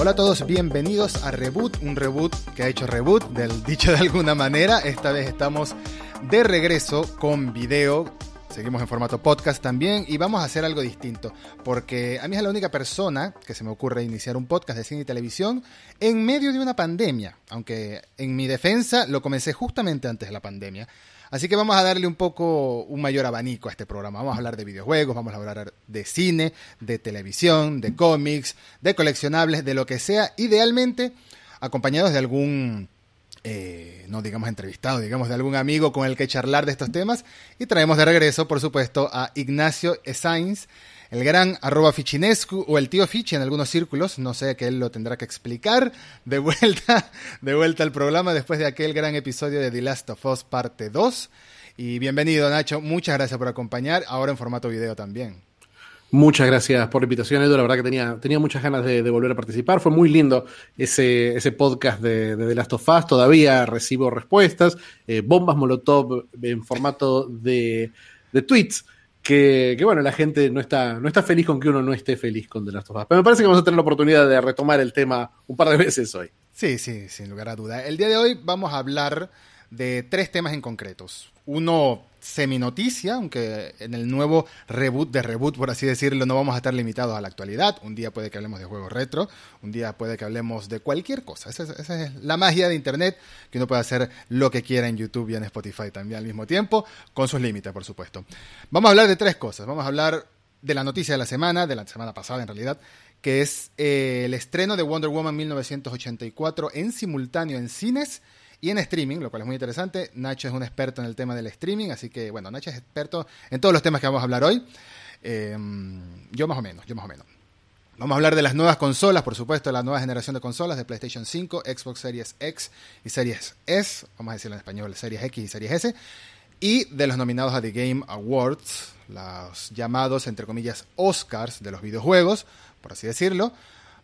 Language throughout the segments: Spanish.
Hola a todos, bienvenidos a Reboot, un reboot que ha hecho reboot, del dicho de alguna manera. Esta vez estamos de regreso con video. Seguimos en formato podcast también y vamos a hacer algo distinto, porque a mí es la única persona que se me ocurre iniciar un podcast de cine y televisión en medio de una pandemia, aunque en mi defensa lo comencé justamente antes de la pandemia. Así que vamos a darle un poco un mayor abanico a este programa. Vamos a hablar de videojuegos, vamos a hablar de cine, de televisión, de cómics, de coleccionables, de lo que sea, idealmente acompañados de algún, eh, no digamos entrevistado, digamos de algún amigo con el que charlar de estos temas. Y traemos de regreso, por supuesto, a Ignacio Sainz el gran arroba Fichinescu o el tío Fichi en algunos círculos, no sé que él lo tendrá que explicar, de vuelta, de vuelta al programa después de aquel gran episodio de The Last of Us parte 2. Y bienvenido Nacho, muchas gracias por acompañar, ahora en formato video también. Muchas gracias por la invitación, Edu. La verdad que tenía, tenía muchas ganas de, volver a participar. Fue muy lindo ese, ese podcast de, The Last of Us. Todavía recibo respuestas, eh, bombas molotov en formato de, de tweets que, bueno, la gente no está, no está feliz con que uno no esté feliz con The Last of. Pero me parece que vamos a tener la oportunidad de retomar el tema un par de veces hoy. Sí, sí, sin lugar a duda. El día de hoy vamos a hablar de tres temas en concretos. Uno semi-noticia, aunque en el nuevo reboot de reboot, por así decirlo, no vamos a estar limitados a la actualidad. Un día puede que hablemos de juegos retro, un día puede que hablemos de cualquier cosa. Esa es, la magia de Internet, que uno puede hacer lo que quiera en YouTube y en Spotify también al mismo tiempo, con sus límites, por supuesto. Vamos a hablar de tres cosas. Vamos a hablar de la noticia de la semana, de la semana pasada en realidad, que es eh, el estreno de Wonder Woman 1984 en simultáneo en cines y en streaming, lo cual es muy interesante. Nacho es un experto en el tema del streaming, así que bueno, Nacho es experto en todos los temas que vamos a hablar hoy. Em, yo más o menos, yo más o menos. Vamos a hablar de las nuevas consolas, por supuesto, la nueva generación de consolas de PlayStation 5, Xbox Series X y Series S, vamos a decirlo en español, Series X y Series S, y de los nominados a The Game Awards, los llamados, entre comillas, Oscars de los videojuegos, por así decirlo.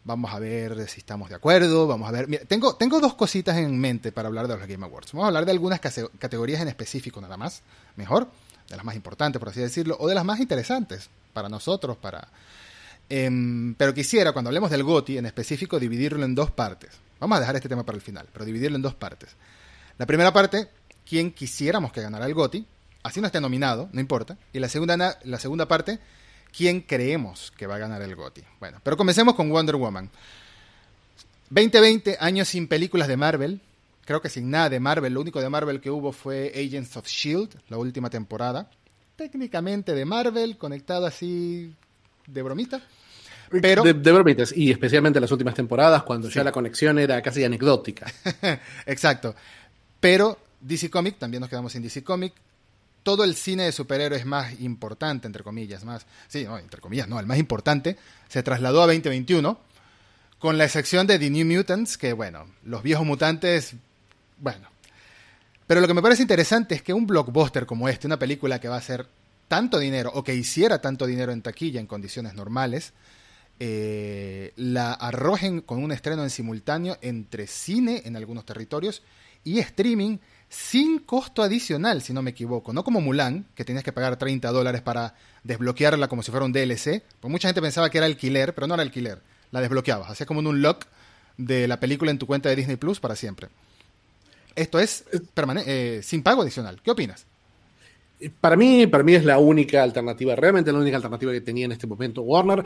Vamos a ver si estamos de acuerdo. Vamos a ver. tengo, tengo dos cositas en mente para hablar de los Game Awards. Vamos a hablar de algunas categorías en específico, nada más. Mejor. De las más importantes, por así decirlo. O de las más interesantes para nosotros, para. Em, pero quisiera, cuando hablemos del GOTI en específico, dividirlo en dos partes. Vamos a dejar este tema para el final, pero dividirlo en dos partes. La primera parte, quién quisiéramos que ganara el GOTI, así no esté nominado, no importa. Y la segunda, la segunda parte, quién creemos que va a ganar el GOTY. Bueno, pero comencemos con Wonder Woman. 2020, años sin películas de Marvel. Creo que sin nada de Marvel. Lo único de Marvel que hubo fue Agents of Shield, la última temporada. Técnicamente de Marvel, conectado así de bromita. Pero, de, bromitas, y especialmente las últimas temporadas, cuando ya la conexión era casi anecdótica. Exacto. Pero DC Comic, también nos quedamos sin DC Comic, todo el cine de superhéroes más importante, entre comillas, más, sí, no, entre comillas, no, el más importante, se trasladó a 2021, con la excepción de The New Mutants, que bueno, los viejos mutantes, bueno. Pero lo que me parece interesante es que un blockbuster como este, una película que va a hacer tanto dinero, o que hiciera tanto dinero en taquilla en condiciones normales, eh, la arrojen con un estreno en simultáneo entre cine en algunos territorios y streaming sin costo adicional, si no me equivoco. No como Mulan, que tenías que pagar 30 dólares para desbloquearla como si fuera un DLC. Pues mucha gente pensaba que era alquiler, pero no era alquiler. La desbloqueabas. Hacía como un unlock de la película en tu cuenta de Disney Plus para siempre. Esto es eh, sin pago adicional. ¿Qué opinas? Para mí, para mí es la única alternativa, realmente la única alternativa que tenía en este momento Warner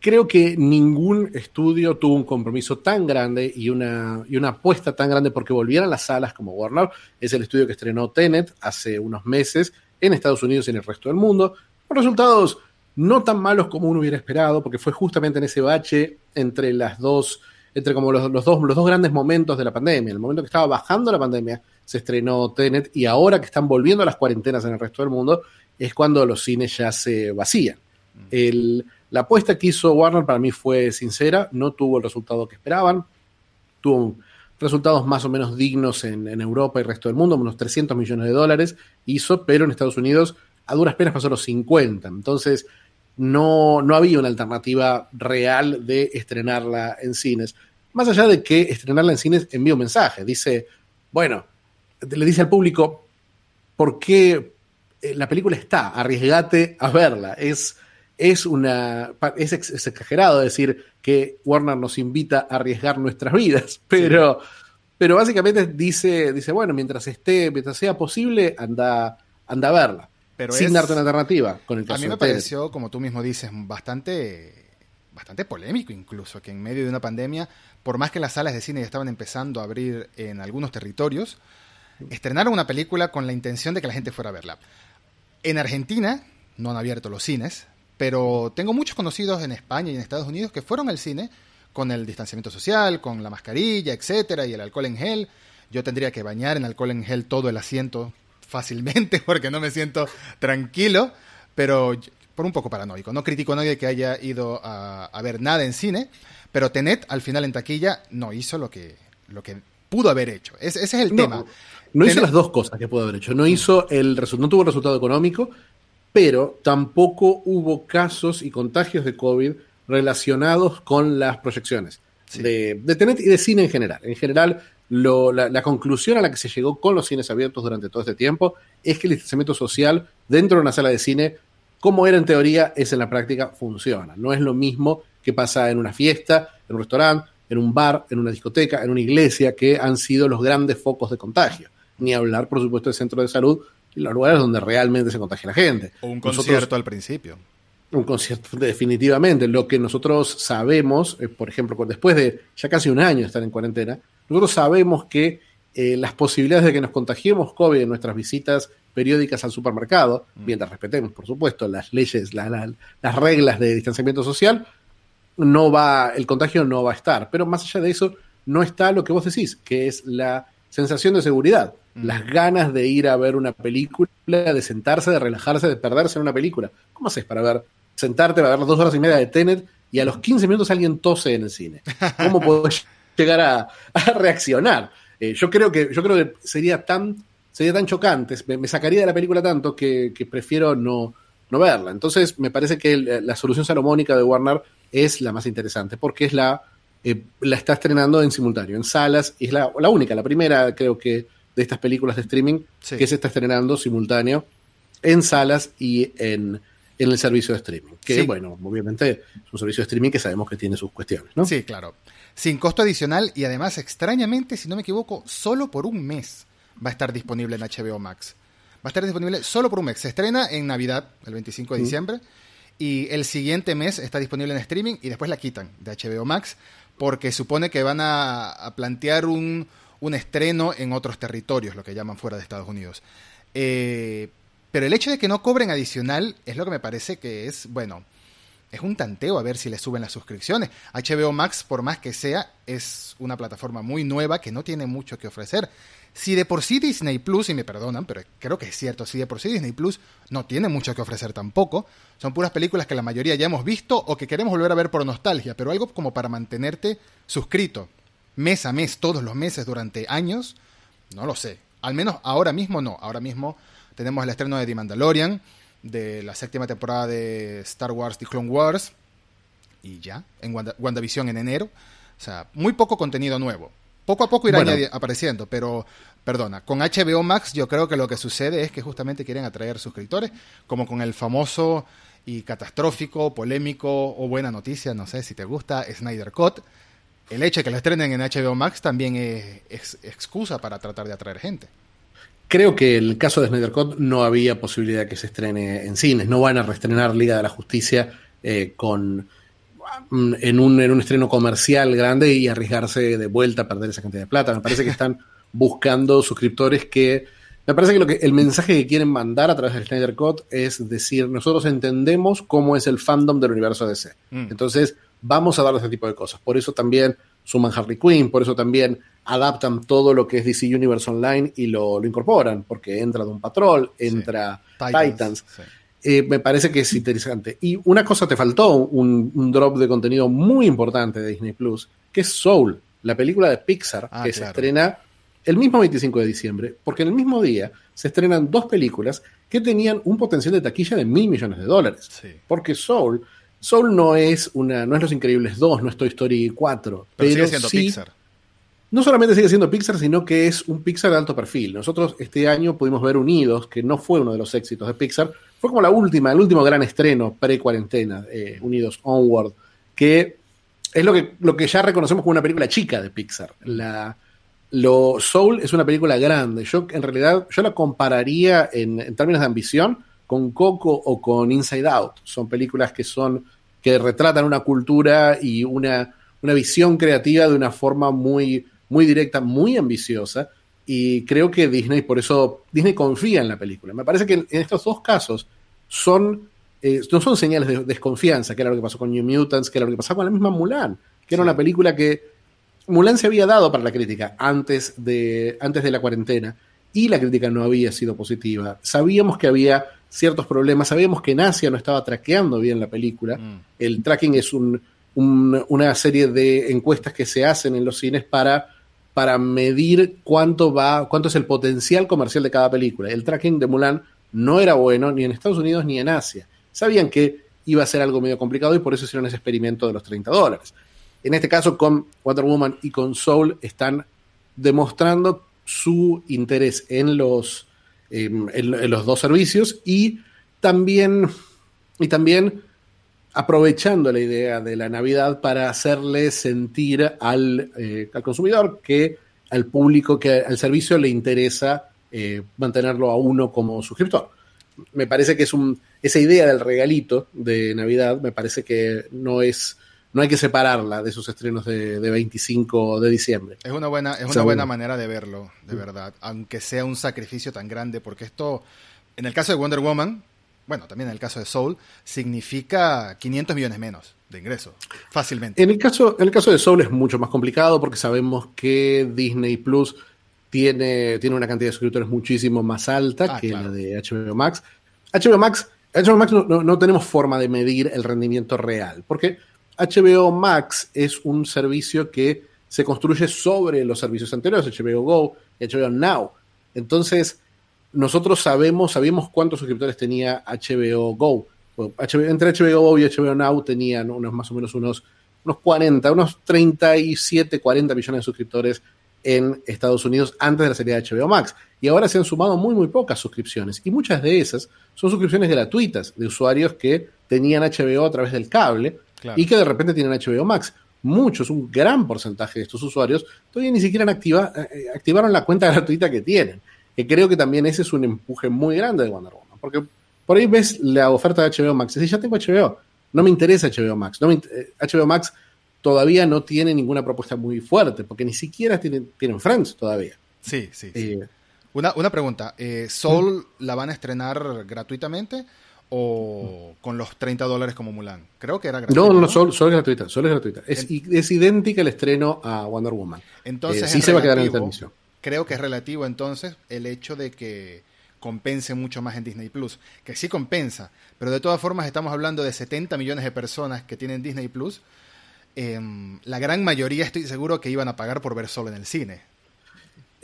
creo que ningún estudio tuvo un compromiso tan grande y una, y una apuesta tan grande porque volvieran las salas como Warner. Es el estudio que estrenó Tenet hace unos meses en Estados Unidos y en el resto del mundo, con resultados no tan malos como uno hubiera esperado, porque fue justamente en ese bache entre las dos, entre como los, dos, los dos grandes momentos de la pandemia. El momento que estaba bajando la pandemia se estrenó Tenet y ahora que están volviendo las cuarentenas en el resto del mundo es cuando los cines ya se vacían. El, la apuesta que hizo Warner para mí fue sincera, no tuvo el resultado que esperaban, tuvo resultados más o menos dignos en, Europa y el resto del mundo, unos 300 millones de dólares hizo, pero en Estados Unidos a duras penas pasó los 50. Entonces, no, no había una alternativa real de estrenarla en cines. Más allá de que estrenarla en cines envía un mensaje. Dice, bueno, le dice al público, ¿por qué eh, la película está? Arriesgate a verla. Es es una es, exagerado decir que Warner nos invita a arriesgar nuestras vidas, pero, pero básicamente dice, dice, bueno, mientras esté, mientras sea posible, anda, anda a verla. Pero sin darte una alternativa con el A mí me pareció, como tú mismo dices, bastante, bastante polémico incluso, que en medio de una pandemia, por más que las salas de cine ya estaban empezando a abrir en algunos territorios, estrenaron una película con la intención de que la gente fuera a verla. En Argentina no han abierto los cines, pero tengo muchos conocidos en España y en Estados Unidos que fueron al cine con el distanciamiento social, con la mascarilla, etcétera, y el alcohol en gel. Yo tendría que bañar en alcohol en gel todo el asiento fácilmente porque no me siento tranquilo, pero por un poco paranoico. No critico a nadie que haya ido a, ver nada en cine, pero Tenet al final en taquilla no hizo lo que, lo que pudo haber hecho. Ese, es el tema. No hizo las dos cosas que pudo haber hecho. No hizo el no tuvo el resultado económico, pero tampoco hubo casos y contagios de COVID relacionados con las proyecciones de, de Tenet y de cine en general. En general, la, conclusión a la que se llegó con los cines abiertos durante todo este tiempo es que el distanciamiento social dentro de una sala de cine, como era en teoría, es en la práctica, funciona. No es lo mismo que pasa en una fiesta, en un restaurante, en un bar, en una discoteca, en una iglesia, que han sido los grandes focos de contagio. Ni hablar, por supuesto, del centro de salud los lugares donde realmente se contagia la gente. O un concierto al principio. Un concierto, definitivamente. Lo que nosotros sabemos, eh, por ejemplo, después de ya casi un año de estar en cuarentena, nosotros sabemos que eh, las posibilidades de que nos contagiemos COVID en nuestras visitas periódicas al supermercado, mm. mientras respetemos, por supuesto, las leyes, las reglas de distanciamiento social, no va, el contagio no va a estar. Pero más allá de eso, no está lo que vos decís, que es la sensación de seguridad, mm. las ganas de ir a ver una película, de sentarse, de relajarse, de perderse en una película. ¿Cómo haces para ver, sentarte, para ver las dos horas y media de Tenet y a los 15 minutos alguien tose en el cine? ¿Cómo podés llegar a, reaccionar. Eh, yo, creo que, yo creo que sería tan, sería tan chocante, me, sacaría de la película tanto que, prefiero no, no, verla. Entonces, me parece que la solución salomónica de Warner es la más interesante, porque es la, eh, la está estrenando en simultáneo, en salas, y es la, la, única, la primera, creo que, de estas películas de streaming que se está estrenando simultáneo en salas y en, en el servicio de streaming. Que, bueno, obviamente es un servicio de streaming que sabemos que tiene sus cuestiones, ¿no? Sí, claro sin costo adicional y además, extrañamente, si no me equivoco, solo por un mes va a estar disponible en HBO Max. Va a estar disponible solo por un mes. Se estrena en Navidad, el 25 de diciembre, y el siguiente mes está disponible en streaming y después la quitan de HBO Max porque supone que van a, plantear un, estreno en otros territorios, lo que llaman fuera de Estados Unidos. Eh, pero el hecho de que no cobren adicional es lo que me parece que es, bueno, es un tanteo a ver si le suben las suscripciones. HBO Max, por más que sea, es una plataforma muy nueva que no tiene mucho que ofrecer. Si de por sí Disney Plus, y me perdonan, pero creo que es cierto, si de por sí Disney Plus no tiene mucho que ofrecer tampoco, son puras películas que la mayoría ya hemos visto o que queremos volver a ver por nostalgia, pero algo como para mantenerte suscrito mes a mes, todos los meses durante años, no lo sé. Al menos ahora mismo no. Ahora mismo tenemos el estreno de The Mandalorian, de la séptima temporada de Star Wars The Clone Wars y ya, en WandaVision en enero. O sea, muy poco contenido nuevo. Poco a poco irá apareciendo, pero perdona, con HBO Max yo creo que lo que sucede es que justamente quieren atraer suscriptores, como con el famoso y catastrófico, polémico o buena noticia, no sé si te gusta, Snyder Cut. El hecho de que lo estrenen en HBO Max también es excusa para tratar de atraer gente. Creo que el caso de Snyder Cut no había posibilidad que se estrene en cines. No van a reestrenar Liga de la Justicia eh, con mm, en un, en un estreno comercial grande y arriesgarse de vuelta a perder esa cantidad de plata. Me parece que están buscando suscriptores que. Me parece que, lo que el mensaje que quieren mandar a través del Snyder Cut es decir, nosotros entendemos cómo es el fandom del universo DC. Mm. Entonces, vamos a dar ese tipo de cosas. Por eso también suman Harley Quinn, por eso también adaptan todo lo que es DC Universe Online y lo, incorporan, porque entra Doom Patrol, entra Titans. Eh, me parece que es interesante. Y una cosa te faltó, un, drop de contenido muy importante de Disney Plus, que es Soul, la película de Pixar, ah, que se estrena el mismo 25 de diciembre, porque en el mismo día se estrenan dos películas que tenían un potencial de taquilla de mil millones de dólares. Porque Soul, Soul no es una, no es Los Increíbles 2, no es Toy Story 4, pero, pero sigue siendo Pixar no solamente sigue siendo Pixar, sino que es un Pixar de alto perfil. Nosotros este año pudimos ver Unidos, que no fue uno de los éxitos de Pixar, fue como la última, el último gran estreno pre-cuarentena, eh, Unidos Onward, que es lo que, lo que ya reconocemos como una película chica de Pixar. La, lo Soul es una película grande. Yo en realidad yo la compararía en, en términos de ambición con Coco o con Inside Out. Son películas que son que retratan una cultura y una, una visión creativa de una forma muy, muy directa, muy ambiciosa. Y creo que Disney, por eso, Disney confía en la película. Me parece que en, estos dos casos son, eh, no son señales de desconfianza, que era lo que pasó con New Mutants, que era lo que pasaba con la misma Mulan, que era una película que Mulan se había dado para la crítica antes de, antes de la cuarentena y la crítica no había sido positiva. Sabíamos que había ciertos problemas, sabíamos que en Asia no estaba traqueando bien la película. Mm. El tracking es un, una serie de encuestas que se hacen en los cines para, para medir cuánto va, cuánto es el potencial comercial de cada película. El tracking de Mulan no era bueno ni en Estados Unidos ni en Asia. Sabían que iba a ser algo medio complicado y por eso hicieron ese experimento de los 30 dólares. En este caso, con Wonder Woman y con Soul están demostrando su interés en los, em, en, los dos servicios y también, y también aprovechando la idea de la Navidad para hacerle sentir al, eh, al consumidor que al público, que al servicio le interesa eh, mantenerlo a uno como suscriptor. Me parece que es un, esa idea del regalito de Navidad, me parece que no es no hay que separarla de sus estrenos de, 25 de diciembre. Es una buena, es una buena manera de verlo, de verdad, aunque sea un sacrificio tan grande, porque esto, en el caso de Wonder Woman, bueno, también en el caso de Soul, significa 500 millones menos de ingresos, fácilmente. En el caso, en el caso de Soul es mucho más complicado porque sabemos que Disney Plus tiene, tiene una cantidad de suscriptores muchísimo más alta ah, que la de HBO Max. HBO Max, HBO Max no, no, tenemos forma de medir el rendimiento real, porque HBO Max es un servicio que se construye sobre los servicios anteriores, HBO Go HBO Now. Entonces, nosotros sabemos, sabíamos cuántos suscriptores tenía HBO Go. entre HBO Go y HBO Now tenían unos más o menos unos, unos 40, unos 37, 40 millones de suscriptores en Estados Unidos antes de la salida de HBO Max. Y ahora se han sumado muy, muy pocas suscripciones. Y muchas de esas son suscripciones gratuitas de usuarios que tenían HBO a través del cable y que de repente tienen HBO Max. Muchos, un gran porcentaje de estos usuarios todavía ni siquiera activa, eh, activaron la cuenta gratuita que tienen. Que creo que también ese es un empuje muy grande de Wonder Woman. Porque por ahí ves la oferta de HBO Max y dices, ya tengo HBO, no me interesa HBO Max. No HBO eh, Max todavía no tiene ninguna propuesta muy fuerte, porque ni siquiera tienen, tienen Friends todavía. Sí, sí. Eh, una, una, pregunta, ¿Soul la van a estrenar gratuitamente? O con los 30 dólares como Mulan. Creo que era gratuita. No, no, no, solo, es gratuita, solo es gratuita. Es, es, idéntica el estreno a Wonder Woman. Entonces, eh, sí se va a quedar en transmisión. Creo que es relativo entonces el hecho de que compense mucho más en Disney Plus, que sí compensa, pero de todas formas estamos hablando de 70 millones de personas que tienen Disney Plus. Em, la gran mayoría estoy seguro que iban a pagar por ver solo en el cine.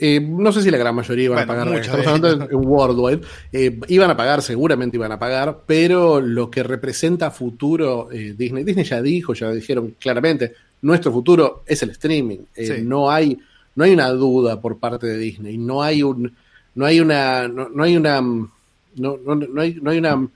Eh, no sé si la gran mayoría iban a pagar, estamos hablando Worldwide, eh, iban a pagar, seguramente iban a pagar, pero lo que representa futuro eh, Disney, Disney ya dijo, ya dijeron claramente, nuestro futuro es el streaming, no, hay, no hay una duda por parte de Disney, no hay un, no hay una, no, hay una, no, no, hay, no hay una,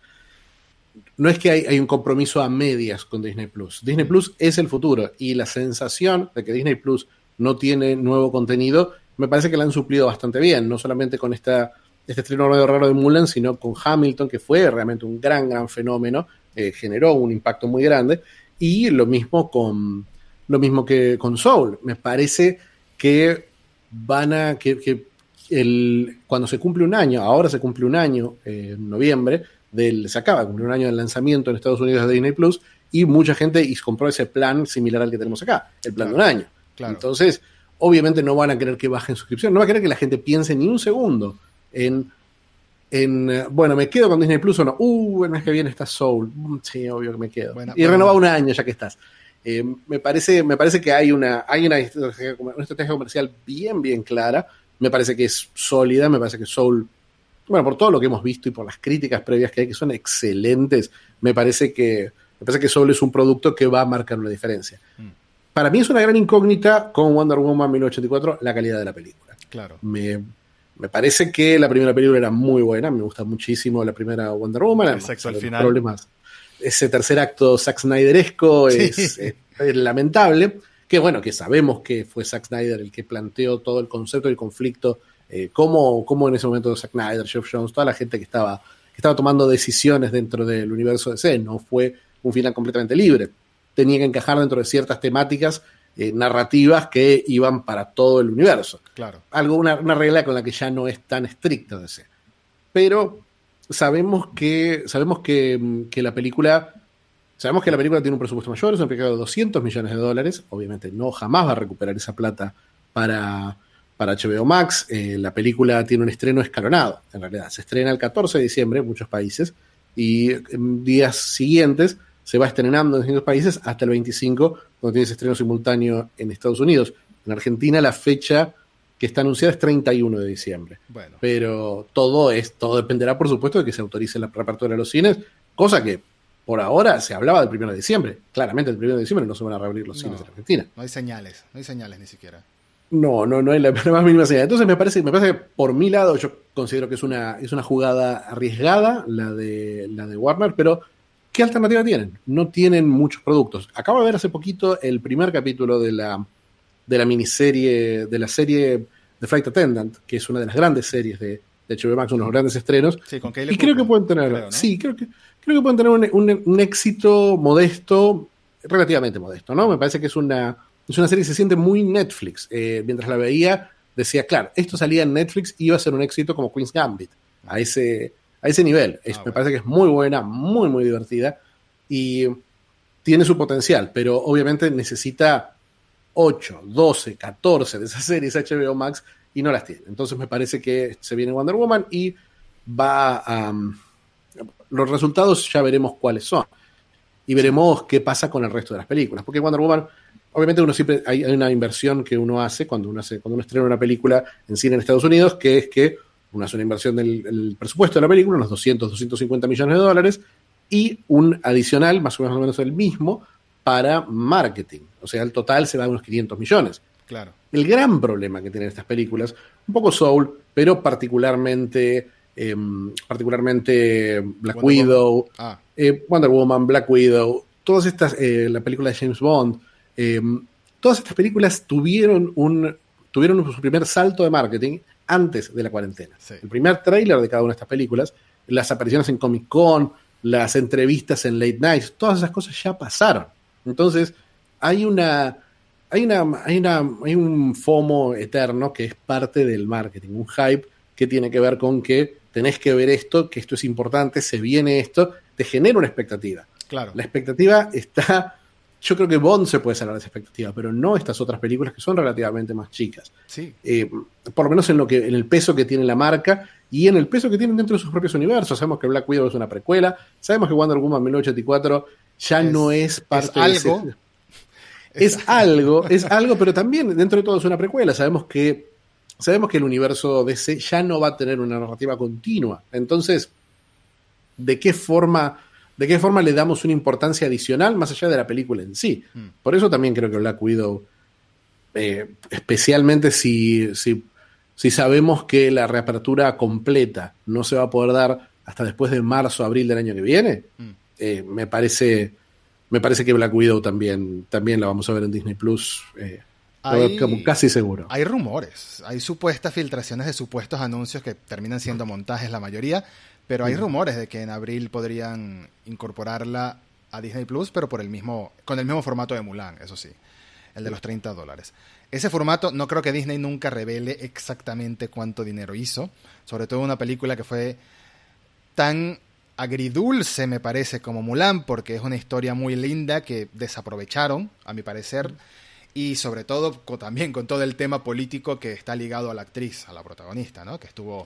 no es que hay, hay, un compromiso a medias con Disney Plus. Disney Plus es el futuro y la sensación de que Disney Plus no tiene nuevo contenido me parece que la han suplido bastante bien, no solamente con esta, este estreno medio raro de Mulan, sino con Hamilton, que fue realmente un gran, gran fenómeno, eh, generó un impacto muy grande, y lo mismo con lo mismo que con Soul. Me parece que van a que, el, cuando se cumple un año, ahora se cumple un año eh, en noviembre, del, se acaba de cumplir un año del lanzamiento en Estados Unidos de Disney Plus, y mucha gente compró ese plan similar al que tenemos acá, el plan de un año. Entonces, obviamente no van a querer que bajen suscripción, no va a querer que la gente piense ni un segundo en, en eh, bueno, me quedo con Disney Plus o no, uh, el mes que viene está Soul, mm, sí, obvio que me quedo. y renova un año ya que estás. Eh, me, parece, me parece que hay una, hay una estrategia, una estrategia comercial bien, bien clara, me parece que es sólida, me parece que Soul, bueno, por todo lo que hemos visto y por las críticas previas que hay, que son excelentes, me parece que, me parece que Soul es un producto que va a marcar una diferencia. Mm para mí es una gran incógnita con Wonder Woman 1984 la calidad de la película. Claro. Me, me parece que la primera película era muy buena, me gusta muchísimo la primera Wonder Woman. El sexo al final. Problemas. Ese tercer acto Zack Snyderesco Sí. es, es- es lamentable. Que bueno, que sabemos que fue Zack Snyder el que planteó todo el concepto del conflicto, eh, cómo, cómo en ese momento Zack Snyder, Jeff Jones, toda la gente que estaba, que estaba tomando decisiones dentro del universo DC, no fue un final completamente libre. Tenía que encajar dentro de ciertas temáticas eh, narrativas que iban para todo el universo Claro. algo, una, una regla con la que ya no es tan estricta DC. Pero sabemos que, sabemos que, mm, que la película, sabemos que la película tiene un presupuesto mayor, es película de 200 millones de dólares, obviamente no jamás va a recuperar esa plata para, para HBO Max, Eh, la película tiene un estreno escalonado, en realidad, se estrena el 14 de diciembre en muchos países y en días siguientes se va estrenando en distintos países hasta el 25, donde tiene ese estreno simultáneo en Estados Unidos. En Argentina la fecha que está anunciada es 31 de diciembre. Bueno. Pero todo es, todo dependerá, por supuesto, de que se autorice la reapertura de los cines, cosa que por ahora se hablaba del 1 de diciembre. Claramente el 1 de diciembre no se van a reabrir los No. cines en Argentina. No hay señales, no hay señales ni siquiera. No, no, no hay la más mínima señal. Entonces me parece, me parece que por mi lado yo considero que es una, es una jugada arriesgada la de, la de Warner, pero ¿qué alternativa tienen? No tienen muchos productos. Acabo de ver hace poquito el primer capítulo de la, de la miniserie, de la serie The Flight Attendant, que es una de las grandes series de, de HBO Max, uno de los grandes estrenos. Sí, con Y creo que pueden tener, creo, ¿no? sí, creo que, creo que pueden tener un, un- un éxito modesto, relativamente modesto, ¿no? Me parece que es una, es una serie que se siente muy Netflix. Eh, mientras la veía, decía, claro, esto salía en Netflix y iba a ser un éxito como Queen's Gambit, a ese, a ese nivel. Es- Ah, Me parece que es muy buena, muy, muy divertida y tiene su potencial, pero obviamente necesita 8, 12, 14 de esas series HBO Max y no las tiene. Entonces me parece que se viene Wonder Woman y va a... um, los resultados ya veremos cuáles son. Y veremos qué pasa con el resto de las películas. Porque Wonder Woman, obviamente uno siempre hay, hay una inversión que uno hace cuando uno hace, cuando uno estrena una película en cine en Estados Unidos, que es que hace una inversión del el presupuesto de la película, unos 200, 250 millones de dólares, y un adicional, más o menos, el mismo, para marketing. O sea, el total se va a unos 500 millones. Claro. El gran problema que tienen estas películas, un poco Soul, pero particularmente, em, particularmente Black Wonder Widow, Ah, eh, Wonder Woman, Black Widow, todas estas, eh, la película de James Bond, em, todas estas películas tuvieron un, tuvieron su primer salto de marketing antes de la cuarentena. Sí. El primer tráiler de cada una de estas películas, las apariciones en Comic Con, las entrevistas en Late Nights, todas esas cosas ya pasaron. Entonces, hay una, hay una, hay una, hay un FOMO eterno que es parte del marketing, un hype que tiene que ver con que tenés que ver esto, que esto es importante, se viene esto, te genera una expectativa. claro. La expectativa está, yo creo que Bond se puede salvar de esa expectativa, pero no estas otras películas que son relativamente más chicas. Sí, Eh, por lo menos en lo que, en el peso que tiene la marca y en el peso que tienen dentro de sus propios universos. Sabemos que Black Widow es una precuela, sabemos que Wonder Woman 1984 ya Es- no es parte es de algo. ese- es algo, es algo, pero también dentro de todo es una precuela. Sabemos que sabemos que el universo DC ya no va a tener una narrativa continua. Entonces, ¿de qué forma, de qué forma le damos una importancia adicional más allá de la película en sí? Mm. Por eso también creo que Black Widow, eh, especialmente si, si, si sabemos que la reapertura completa no se va a poder dar hasta después de marzo, abril del año que viene, Mm. eh, me parece me parece que Black Widow también, también la vamos a ver en Disney Plus. eh, Hay- como casi seguro. Hay rumores, hay supuestas filtraciones de supuestos anuncios que terminan siendo montajes la mayoría, pero hay Mm. rumores de que en abril podrían incorporarla a Disney Plus, pero por el mismo, con el mismo formato de Mulan, eso sí, el de los 30 dólares. Ese formato no creo que Disney nunca revele exactamente cuánto dinero hizo, sobre todo una película que fue tan agridulce, me parece, como Mulan, porque es una historia muy linda que desaprovecharon, a mi parecer, y sobre todo también con todo el tema político que está ligado a la actriz, a la protagonista, ¿no? Que estuvo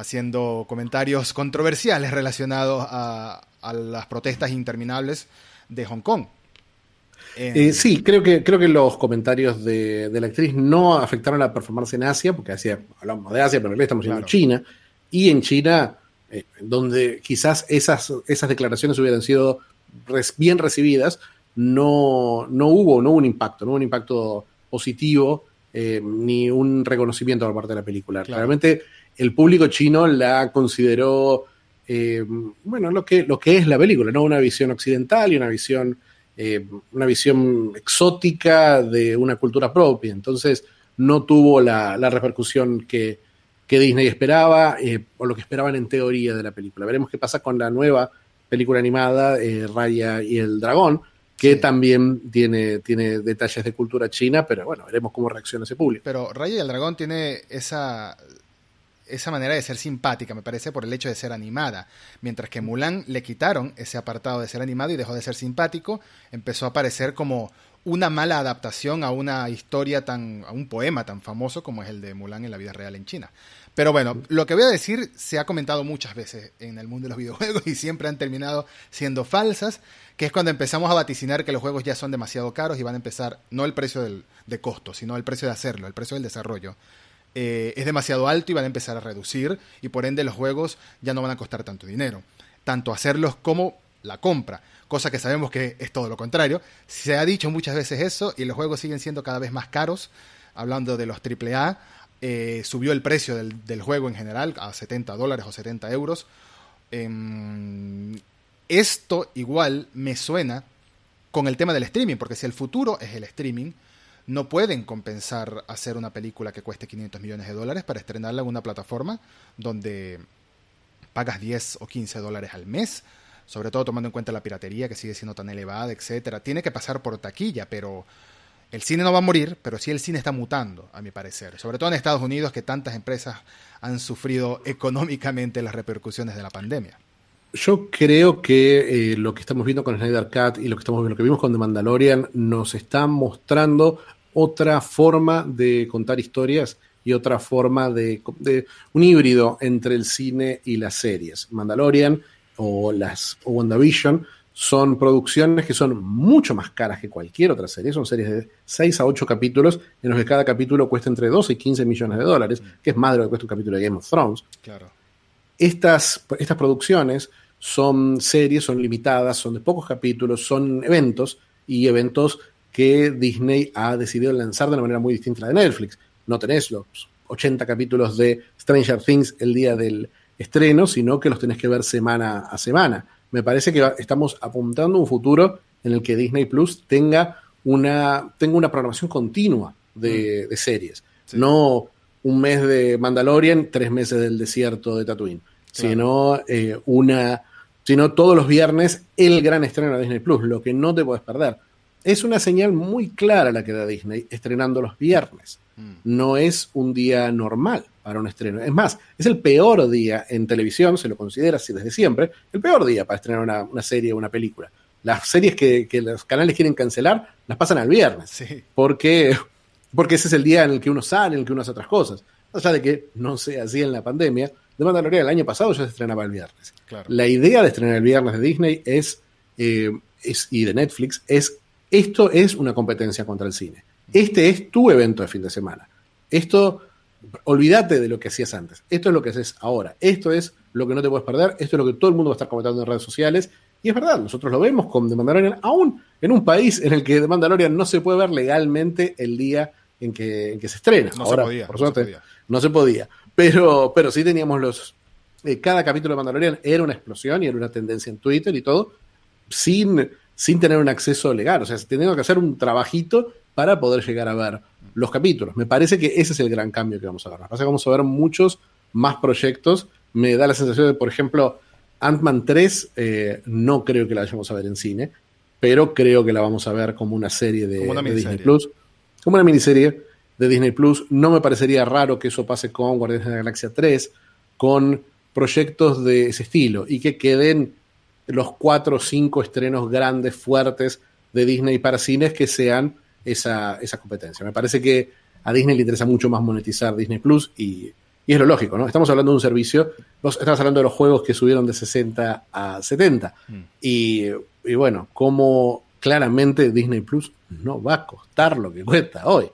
haciendo comentarios controversiales relacionados a, a las protestas interminables de Hong Kong. En- Eh, sí, creo que, creo que los comentarios de, de la actriz no afectaron la performance en Asia, porque Asia, hablamos de Asia, pero en realidad estamos Claro. China. Y en China, eh, donde quizás esas, esas declaraciones hubieran sido res- bien recibidas, no, no hubo, no hubo un impacto, no hubo un impacto positivo eh, ni un reconocimiento por parte de la película. Claramente el público chino la consideró, eh, bueno, lo que, lo que es la película, ¿no? Una visión occidental y una visión, eh, una visión exótica de una cultura propia. Entonces no tuvo la, repercusión que, que, Disney esperaba o lo que esperaban en teoría de la película. Veremos qué pasa con la nueva película animada, Raya y el Dragón, que también tiene, tiene detalles de cultura china, pero bueno, veremos cómo reacciona ese público. Pero Raya y el Dragón tiene esa, esa manera de ser simpática, me parece, por el hecho de ser animada. Mientras que Mulan le quitaron ese apartado de ser animado y dejó de ser simpático, empezó a parecer como una mala adaptación a una historia tan, a un poema tan famoso como es el de Mulan en la vida real en China. Pero bueno, lo que voy a decir se ha comentado muchas veces en el mundo de los videojuegos y siempre han terminado siendo falsas, que es cuando empezamos a vaticinar que los juegos ya son demasiado caros y van a empezar, no el precio del, de costo, sino el precio de hacerlo, el precio del desarrollo. Eh, es demasiado alto y van a empezar a reducir y por ende los juegos ya no van a costar tanto dinero. Tanto hacerlos como la compra, cosa que sabemos que es todo lo contrario. Se ha dicho muchas veces eso y los juegos siguen siendo cada vez más caros. Hablando de los AAA, eh, subió el precio del, juego en general a 70 dólares o 70 euros. Em, esto igual me suena con el tema del streaming, porque si el futuro es el streaming, no pueden compensar hacer una película que cueste 500 millones de dólares para estrenarla en una plataforma donde pagas 10 o 15 dólares al mes, sobre todo tomando en cuenta la piratería que sigue siendo tan elevada, etcétera. Tiene que pasar por taquilla, pero el cine no va a morir, pero sí el cine está mutando, a mi parecer. Sobre todo en Estados Unidos, que tantas empresas han sufrido económicamente las repercusiones de la pandemia. Yo creo que eh, lo que estamos viendo con Snyder Cut y lo que, estamos, lo que vimos con The Mandalorian nos está mostrando otra forma de contar historias y otra forma de, de un híbrido entre el cine y las series. Mandalorian o las o WandaVision son producciones que son mucho más caras que cualquier otra serie. Son series de 6 a 8 capítulos en los que cada capítulo cuesta entre 12 y 15 millones de dólares, que es más de lo que cuesta un capítulo de Game of Thrones. Claro. Estas, estas producciones son series, son limitadas, son de pocos capítulos, son eventos y eventos que Disney ha decidido lanzar de una manera muy distinta a la de Netflix. No tenés los 80 capítulos de Stranger Things el día del estreno, sino que los tenés que ver semana a semana me parece que estamos apuntando a un futuro en el que Disney Plus tenga una, tenga una programación continua de, mm. series. No un mes de Mandalorian, tres meses del desierto de Tatooine, sino eh, una sino todos los viernes el gran estreno de Disney Plus, lo que no te puedes perder. Es una señal muy clara la que da Disney estrenando los viernes. Mm. No es un día normal para un estreno. Es más, es el peor día en televisión, se lo considera así desde siempre, el peor día para estrenar una, serie o una película. Las series que, los canales quieren cancelar las pasan al viernes, porque, porque ese es el día en el que uno sale, en el que uno hace otras cosas. Sea, de que no sea así en la pandemia, de Mandalorian el año pasado ya se estrenaba el viernes. La idea de estrenar el viernes de Disney es, eh, es, y de Netflix es, esto es una competencia contra el cine. Este es tu evento de fin de semana. Esto olvídate de lo que hacías antes. Esto es lo que haces ahora. Esto es lo que no te puedes perder. Esto es lo que todo el mundo va a estar comentando en redes sociales. Y es verdad, nosotros lo vemos con The Mandalorian, aún en un país en el que The Mandalorian no se puede ver legalmente el día en que, se estrena. No ahora, se podía, por suerte, no se podía. Pero, pero sí teníamos los. Eh, cada capítulo de Mandalorian era una explosión y era una tendencia en Twitter y todo, sin, sin tener un acceso legal. O sea, teniendo que hacer un trabajito para poder llegar a ver los capítulos. Me parece que ese es el gran cambio que vamos a ver. pasa que vamos a ver muchos más proyectos. Me da la sensación de, por ejemplo, Ant-Man 3, eh, no creo que la vayamos a ver en cine, pero creo que la vamos a ver como una serie de, Disney Plus. Como una miniserie de Disney Plus. No me parecería raro que eso pase con Guardianes de la Galaxia 3, con proyectos de ese estilo, y que queden los cuatro o cinco estrenos grandes, fuertes de Disney para cines que sean esa, esa competencia. Me parece que a Disney le interesa mucho más monetizar Disney Plus y, es lo lógico, ¿no? Estamos hablando de un servicio, estamos hablando de los juegos que subieron de 60 a 70 mm. y, bueno, como claramente Disney Plus no va a costar lo que cuesta hoy.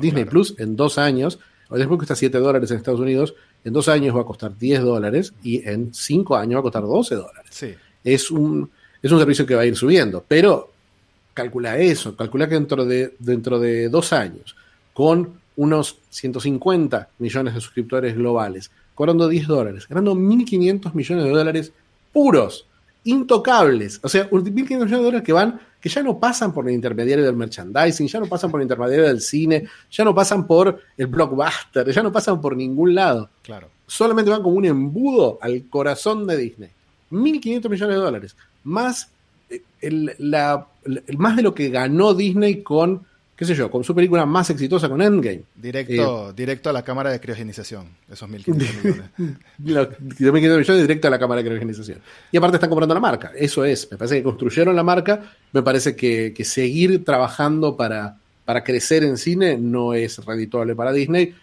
Disney Plus en dos años, después cuesta 7 dólares en Estados Unidos, en dos años va a costar 10 dólares y en cinco años va a costar 12 dólares. Es, un, es un servicio que va a ir subiendo, pero calcula eso, calcula que dentro de, dentro de dos años, con unos 150 millones de suscriptores globales, cobrando 10 dólares, ganando 1.500 millones de dólares puros, intocables. O sea, 1.500 millones de dólares que van, que ya no pasan por el intermediario del merchandising, ya no pasan por el intermediario del cine, ya no pasan por el blockbuster, ya no pasan por ningún lado. Claro. Solamente van como un embudo al corazón de Disney. 1.500 millones de dólares. Más, eh, el, la, el- más de lo que ganó Disney con, qué sé yo, con su película más exitosa, con Endgame. Directo, directo a la cámara de criogenización, esos 1.500 millones. Los 1.500 millones directo a la cámara de criogenización. Y aparte están comprando la marca. Eso es. Me parece que construyeron la marca. Me parece que, que seguir trabajando para, para crecer en cine no es redituable para Disney.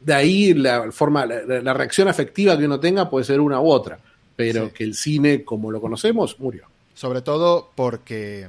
De ahí la forma, la, la reacción afectiva que uno tenga puede ser una u otra. Pero Sí. que el cine, como lo conocemos, murió. Sobre todo porque.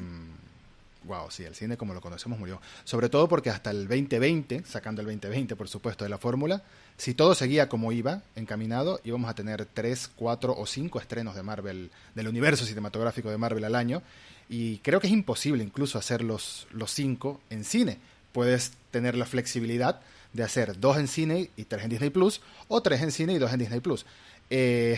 Wow, sí, el cine como lo conocemos murió. Sobre todo porque hasta el 2020, sacando el 2020 por supuesto de la fórmula, si todo seguía como iba, encaminado, íbamos a tener 3, 4 o 5 estrenos de Marvel, del universo cinematográfico de Marvel al año. Y creo que es imposible incluso hacer los, los 5 en cine. Puedes tener la flexibilidad de hacer dos en cine y tres en Disney Plus, o tres en cine y dos en Disney Plus. Eh,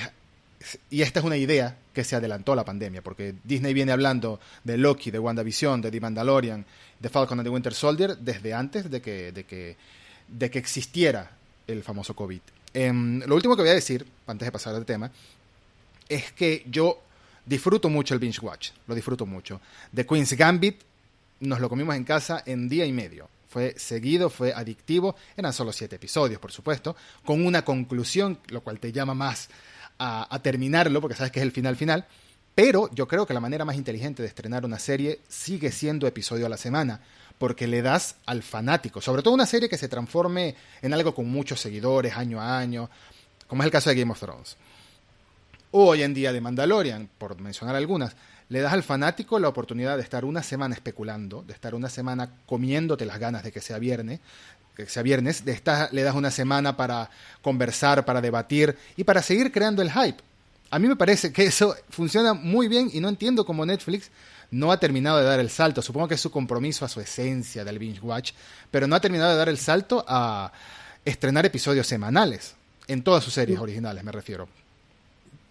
y esta es una idea que se adelantó a la pandemia, porque Disney viene hablando de Loki, de WandaVision, de The Mandalorian, de Falcon and the Winter Soldier desde antes de que, de que, de que existiera el famoso COVID. Em, lo último que voy a decir, antes de pasar al tema, es que yo disfruto mucho el binge watch, lo disfruto mucho. The Queen's Gambit nos lo comimos en casa en día y medio. Fue seguido, fue adictivo, eran solo siete episodios, por supuesto, con una conclusión, lo cual te llama más a, terminarlo, porque sabes que es el final final. Pero yo creo que la manera más inteligente de estrenar una serie sigue siendo episodio a la semana, porque le das al fanático, sobre todo una serie que se transforme en algo con muchos seguidores año a año, como es el caso de Game of Thrones. O hoy en día de Mandalorian, por mencionar algunas, le das al fanático la oportunidad de estar una semana especulando, de estar una semana comiéndote las ganas de que sea viernes, que sea viernes, de esta, le das una semana para conversar, para debatir y para seguir creando el hype. A mí me parece que eso funciona muy bien y no entiendo cómo Netflix no ha terminado de dar el salto. Supongo que es su compromiso a su esencia del binge watch, pero no ha terminado de dar el salto a estrenar episodios semanales en todas sus series originales, me refiero.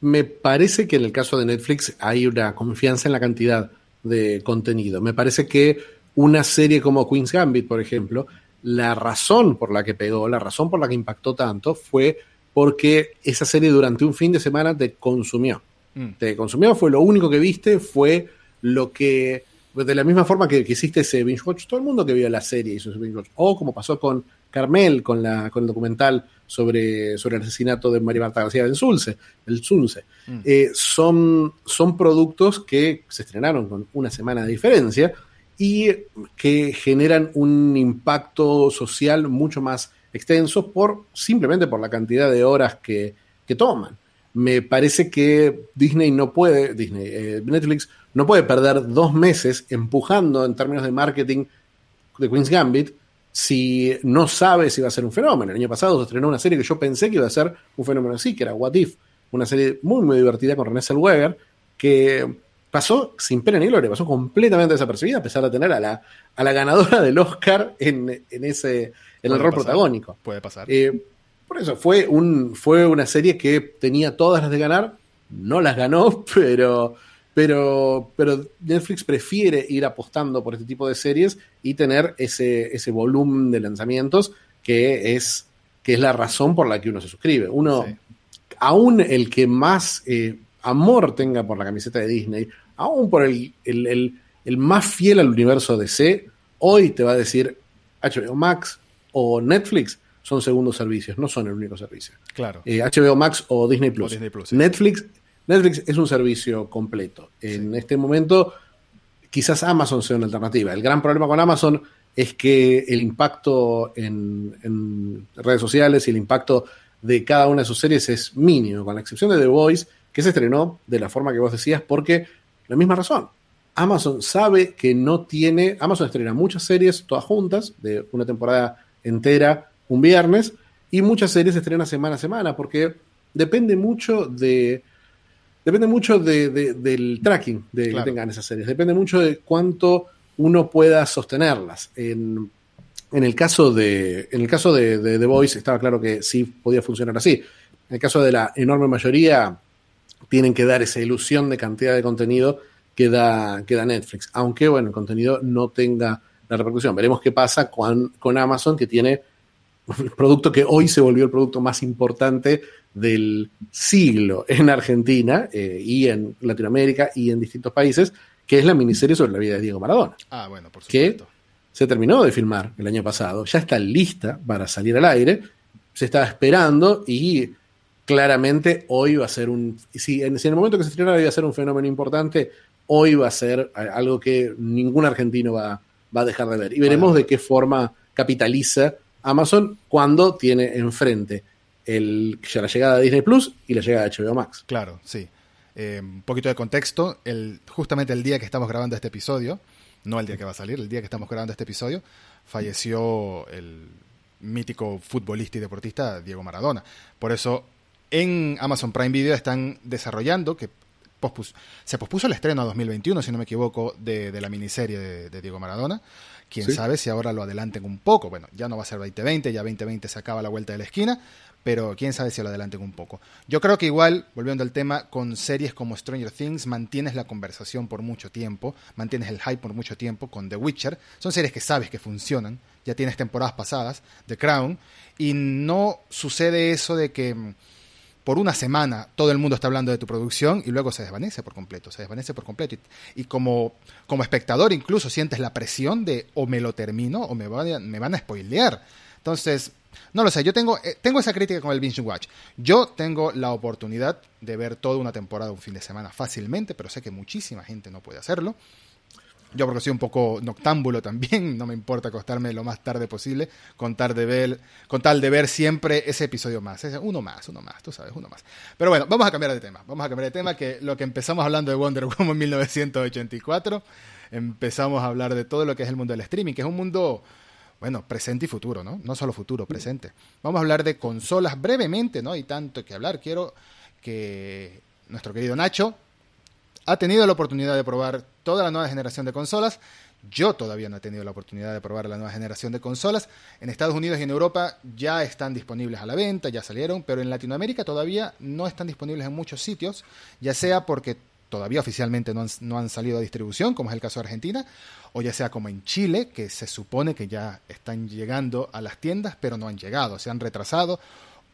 Me parece que en el caso de Netflix hay una confianza en la cantidad de contenido. Me parece que una serie como Queen's Gambit, por ejemplo, la razón por la que pegó, la razón por la que impactó tanto fue porque esa serie durante un fin de semana te consumió. Mm. Te consumió, fue lo único que viste, fue lo que, de la misma forma que, que hiciste ese binge watch, todo el mundo que vio la serie hizo ese binge watch. O como pasó con Carmel, con, la, con el documental sobre, sobre el asesinato de María Marta García del Sulce, el Sunce. Mm. Eh, son, son productos que se estrenaron con una semana de diferencia y que generan un impacto social mucho más extenso por simplemente por la cantidad de horas que, que toman. Me parece que Disney no puede, Disney, eh, Netflix no puede perder dos meses empujando en términos de marketing de Queen's Gambit si no sabe si va a ser un fenómeno. El año pasado se estrenó una serie que yo pensé que iba a ser un fenómeno así, que era What If, una serie muy, muy divertida con René Zellweger, que pasó sin pena ni gloria, pasó completamente desapercibida, a pesar de tener a la, a la ganadora del Oscar en, en ese, en el Puede rol pasar. protagónico. Puede pasar. Eh, por eso, fue, un, fue una serie que tenía todas las de ganar, no las ganó, pero, pero, pero Netflix prefiere ir apostando por este tipo de series y tener ese, ese volumen de lanzamientos que es, que es la razón por la que uno se suscribe. Uno, Sí. aún el que más eh, amor tenga por la camiseta de Disney, aún por el, el, el- el más fiel al universo DC, hoy te va a decir HBO Max o Netflix son segundos servicios, no son el único servicio. claro. Eh, HBO Max o Disney Plus. O Disney Plus, sí. Netflix, Netflix es un servicio completo. En este momento, quizás Amazon sea una alternativa. El gran problema con Amazon es que el impacto en, en redes sociales y el impacto de cada una de sus series es mínimo, con la excepción de The Voice, que se estrenó de la forma que vos decías, porque la misma razón. Amazon sabe que no tiene. Amazon estrena muchas series todas juntas, de una temporada entera, un viernes, y muchas series se estrenan semana a semana, porque depende mucho de, depende mucho del tracking de que tengan esas series. Depende mucho de cuánto uno pueda sostenerlas. En, el caso de en el caso de, The Voice estaba claro que sí podía funcionar así. En el caso de la enorme mayoría, tienen que dar esa ilusión de cantidad de contenido que da, que da Netflix. Aunque, bueno, el contenido no tenga la repercusión. Veremos qué pasa con, con Amazon, que tiene un producto que hoy se volvió el producto más importante del siglo en Argentina eh, y en Latinoamérica y en distintos países, que es la miniserie sobre la vida de Diego Maradona. Ah, bueno, por supuesto. Que se terminó de filmar el año pasado, ya está lista para salir al aire, se estaba esperando y claramente hoy va a ser un. Si en, el momento que se estrenara iba a ser un fenómeno importante, hoy va a ser algo que ningún argentino va, va a dejar de ver. Y veremos de qué forma capitaliza Amazon cuando tiene enfrente el, la llegada de Disney Plus y la llegada de HBO Max. Claro, sí. Eh, un poquito de contexto, el, justamente el día que estamos grabando este episodio, no el día que va a salir, el día que estamos grabando este episodio, falleció el mítico futbolista y deportista Diego Maradona. Por eso en Amazon Prime Video están desarrollando, que se pospuso el estreno a 2021, si no me equivoco, de, la miniserie de Diego Maradona. Quién sabe si ahora lo adelanten un poco. Bueno, ya no va a ser 2020, ya 2020 se acaba la vuelta de la esquina, pero quién sabe si lo adelanten un poco. Yo creo que igual, volviendo al tema, con series como Stranger Things mantienes la conversación por mucho tiempo, mantienes el hype por mucho tiempo con The Witcher. Son series que sabes que funcionan, ya tienes temporadas pasadas, The Crown, y no sucede eso de que mm, por una semana todo el mundo está hablando de tu producción y luego se desvanece por completo, se desvanece por completo. Y, como, como espectador incluso sientes la presión de o me lo termino o me, me van a spoilear. Entonces, no lo sé, yo tengo, eh, tengo esa crítica con el Binge Watch. Yo tengo la oportunidad de ver toda una temporada un fin de semana fácilmente, pero sé que muchísima gente no puede hacerlo. Yo porque soy un poco noctámbulo también, no me importa acostarme lo más tarde posible, con tal de ver, con tal de ver siempre ese episodio más, uno más, uno más, tú sabes, uno más. Pero bueno, vamos a cambiar de tema, vamos a cambiar de tema, que lo que empezamos hablando de Wonder Woman en 1984, empezamos a hablar de todo lo que es el mundo del streaming, que es un mundo, bueno, presente y futuro, ¿no? No solo futuro, presente. Vamos a hablar de consolas brevemente, ¿no? Hay tanto que hablar, quiero que nuestro querido Nacho ha tenido la oportunidad de probar toda la nueva generación de consolas. Yo todavía no he tenido la oportunidad de probar la nueva generación de consolas. En Estados Unidos y en Europa ya están disponibles a la venta, ya salieron, pero en Latinoamérica todavía no están disponibles en muchos sitios, ya sea porque todavía oficialmente no han, salido a distribución, como es el caso de Argentina, o ya sea como en Chile, que se supone que ya están llegando a las tiendas, pero no han llegado, se han retrasado,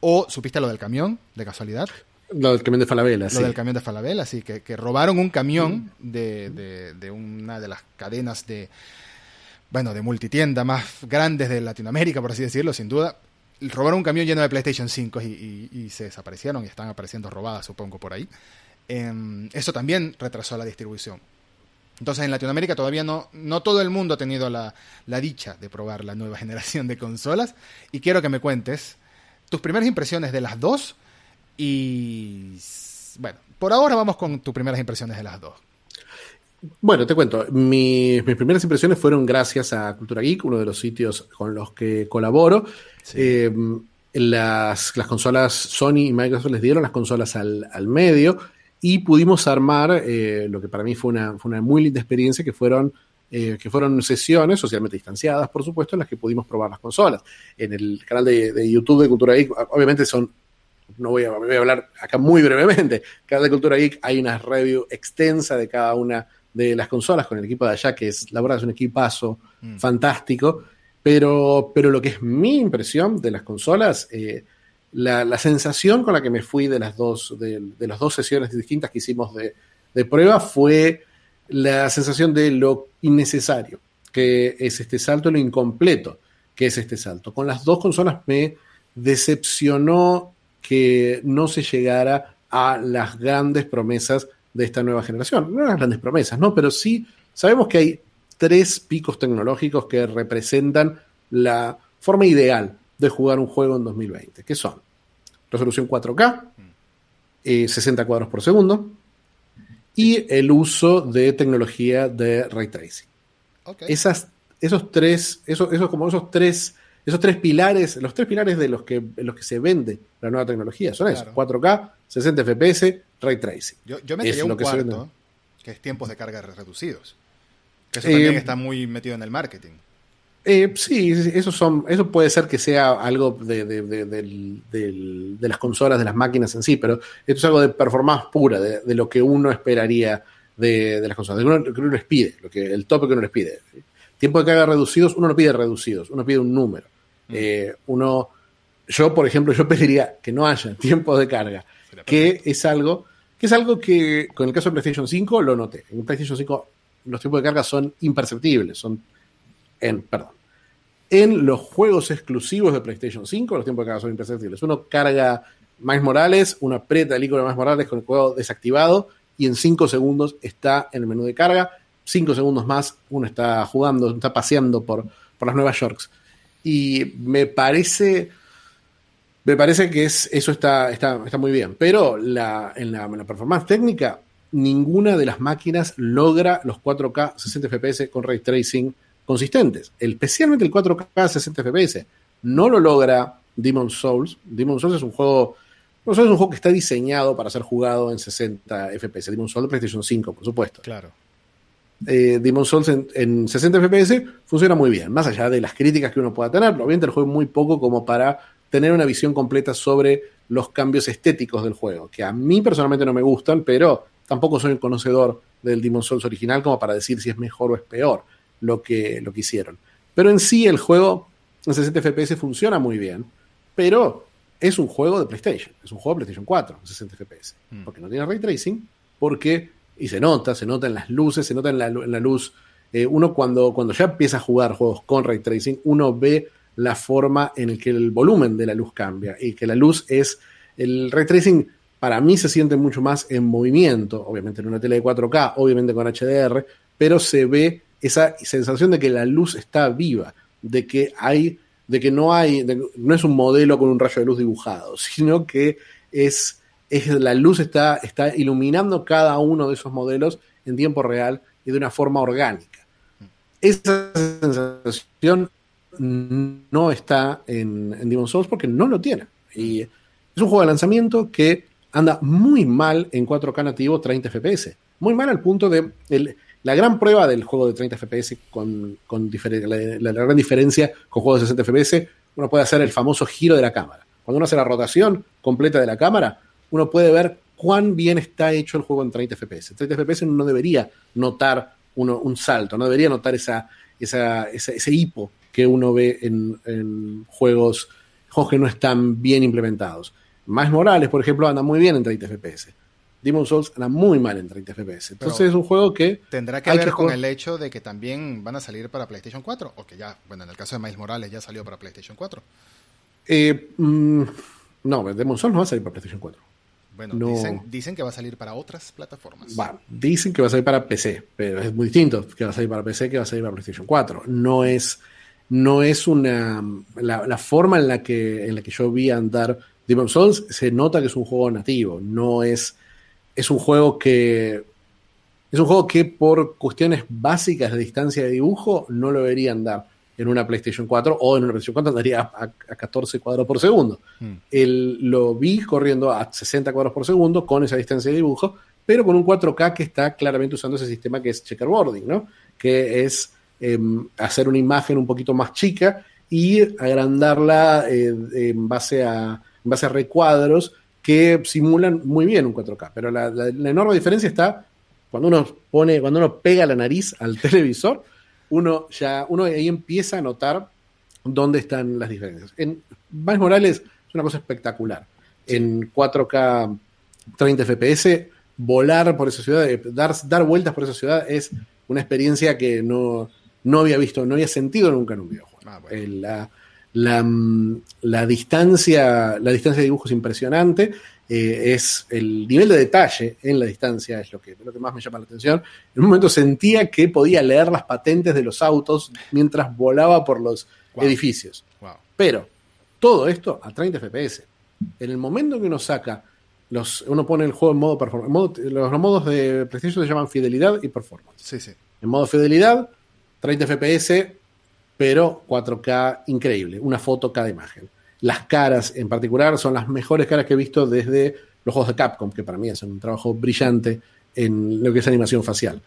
o supiste lo del camión, de casualidad. Lo del camión de Falabella, sí. Lo del camión de Falabella, sí, que, que robaron un camión de, de, una de las cadenas de, bueno, de multitienda más grandes de Latinoamérica, por así decirlo, sin duda. Robaron un camión lleno de PlayStation 5 y, y, se desaparecieron y están apareciendo robadas, supongo, por ahí. Em, eso también retrasó la distribución. Entonces en Latinoamérica todavía no, no todo el mundo ha tenido la, la dicha de probar la nueva generación de consolas. Y quiero que me cuentes tus primeras impresiones de las dos y bueno, por ahora vamos con tus primeras impresiones de las dos. Bueno, te cuento, mis, primeras impresiones fueron gracias a Cultura Geek, uno de los sitios con los que colaboro. Eh, las, consolas Sony y Microsoft les dieron las consolas al, medio y pudimos armar eh, lo que para mí fue una, fue una muy linda experiencia, que fueron, eh, que fueron sesiones socialmente distanciadas, por supuesto, en las que pudimos probar las consolas. En el canal de, de YouTube de Cultura Geek, obviamente son no voy a, voy a hablar acá muy brevemente. Cada Cultura Geek hay una review extensa de cada una de las consolas con el equipo de allá, que es, la verdad, es un equipazo mm. fantástico. Pero, pero lo que es mi impresión de las consolas, eh, la, sensación con la que me fui de las dos, de, las dos sesiones distintas que hicimos de, de, prueba fue la sensación de lo innecesario, que es este salto, lo incompleto, que es este salto. Con las dos consolas me decepcionó que no se llegara a las grandes promesas de esta nueva generación. No las grandes promesas, ¿no? Pero sí sabemos que hay tres picos tecnológicos que representan la forma ideal de jugar un juego en 2020, que son resolución 4K, 60 eh, cuadros por segundo y el uso de tecnología de ray tracing. Esas, esos tres, esos, esos, como esos tres esos tres pilares, los tres pilares de los que, los que se vende la nueva tecnología son esos, 4K, 60 FPS, ray tracing. Yo, yo metería un cuarto, que es tiempos de carga reducidos. Que eso también eh, está muy metido en el marketing. Eh, sí, eso, son, eso puede ser que sea algo de, de, las consolas, de las máquinas en sí, pero esto es algo de performance pura, de, lo que uno esperaría de, las consolas, de lo que uno les pide, lo que, el tope que uno les pide. Tiempo de carga reducidos, uno no pide reducidos, uno pide un número. Mm. Eh, uno, yo, por ejemplo, yo pediría que no haya tiempos de carga, que es algo que es algo que con el caso de PlayStation 5 lo noté. En PlayStation 5 los tiempos de carga son imperceptibles, son en, perdón, en los juegos exclusivos de PlayStation 5 los tiempos de carga son imperceptibles. Uno carga Miles Morales, uno aprieta el icono de Miles Morales con el juego desactivado y en 5 segundos está en el menú de carga. 5 segundos más uno está jugando, está paseando por, por las Nueva Yorks. Y me parece me parece que es, eso está, está, está muy bien. Pero la, en, la, performance técnica, ninguna de las máquinas logra los 4K 60 FPS con ray tracing consistentes. Especialmente el 4K 60 FPS. No lo logra Demon's Souls. Demon's Souls es un juego. es un juego que está diseñado para ser jugado en 60 FPS. Demon's Souls de PlayStation 5, por supuesto. Claro. Eh, Demon's Souls en, en, 60 FPS funciona muy bien, más allá de las críticas que uno pueda tener. Obviamente el juego es muy poco como para tener una visión completa sobre los cambios estéticos del juego, que a mí personalmente no me gustan, pero tampoco soy un conocedor del Demon Souls original como para decir si es mejor o es peor lo que, lo que hicieron. Pero en sí el juego en 60 FPS funciona muy bien, pero es un juego de PlayStation, es un juego de PlayStation 4 en 60 FPS, mm. porque no tiene ray tracing, porque, y se nota, se nota en las luces, se nota en la, luz. Eh, uno cuando, cuando ya empieza a jugar juegos con ray tracing, uno ve la forma en que el volumen de la luz cambia y que la luz es el ray tracing para mí se siente mucho más en movimiento, obviamente en una tele de 4K, obviamente con HDR, pero se ve esa sensación de que la luz está viva, de que hay, de que no hay, no es un modelo con un rayo de luz dibujado, sino que es, es la luz está, está iluminando cada uno de esos modelos en tiempo real y de una forma orgánica. Esa sensación no está en, en Demon Souls porque no lo tiene. Y es un juego de lanzamiento que anda muy mal en 4K nativo 30 FPS. Muy mal al punto de la gran prueba del juego de 30 FPS con, la, gran diferencia con juegos de 60 FPS, uno puede hacer el famoso giro de la cámara. Cuando uno hace la rotación completa de la cámara, uno puede ver cuán bien está hecho el juego en 30 FPS. 30 FPS no debería notar un salto, no debería notar esa, ese hipo que uno ve en, juegos, juegos que no están bien implementados. Más Morales, por ejemplo, anda muy bien en 30 FPS. Demon Souls anda muy mal en 30 FPS. Entonces es un juego que... ¿Tendrá que ver con el hecho de que también van a salir para PlayStation 4? O que ya, bueno, en el caso de Miles Morales ya salió para PlayStation 4. Eh, mm, no, Demon Souls no va a salir para PlayStation 4. Bueno, dicen, que va a salir para otras plataformas. dicen que va a salir para PC, pero es muy distinto que va a salir para PC que va a salir para PlayStation 4. No es no es una. La, forma en la, que, en la que yo vi andar Demon Souls se nota que es un juego nativo, no es. Es un juego que. Es un juego que por cuestiones básicas de distancia de dibujo no lo debería andar en una PlayStation 4 o en una PlayStation 4 andaría a, 14 cuadros por segundo. Hmm. lo vi corriendo a 60 cuadros por segundo con esa distancia de dibujo, pero con un 4K que está claramente usando ese sistema que es checkerboarding, ¿no? Que es Em, hacer una imagen un poquito más chica y agrandarla eh, en, base a, en base a recuadros que simulan muy bien un 4K. Pero la, enorme diferencia está cuando uno pone, cuando uno pega la nariz al televisor, uno ya, uno ahí empieza a notar dónde están las diferencias. En Miles Morales es una cosa espectacular. En 4K 30 FPS, volar por esa ciudad, eh, dar, dar vueltas por esa ciudad es una experiencia que no, no había visto, no había sentido nunca en un videojuego. Ah, la, la, mm, la, distancia, la distancia de dibujo es impresionante. Eh, es el nivel de detalle en la distancia es lo que, lo que más me llama la atención. En un momento sentía que podía leer las patentes de los autos mientras volaba por los edificios. Pero todo esto a 30 FPS. En el momento que uno saca los, uno pone el juego en modo performance. los modos de PlayStation se llaman fidelidad y performance. Sí, sí. En modo fidelidad, 30 FPS, pero 4K increíble, una foto cada imagen. Las caras en particular son las mejores caras que he visto desde los juegos de Capcom, que para mí hacen un trabajo brillante en lo que es animación facial.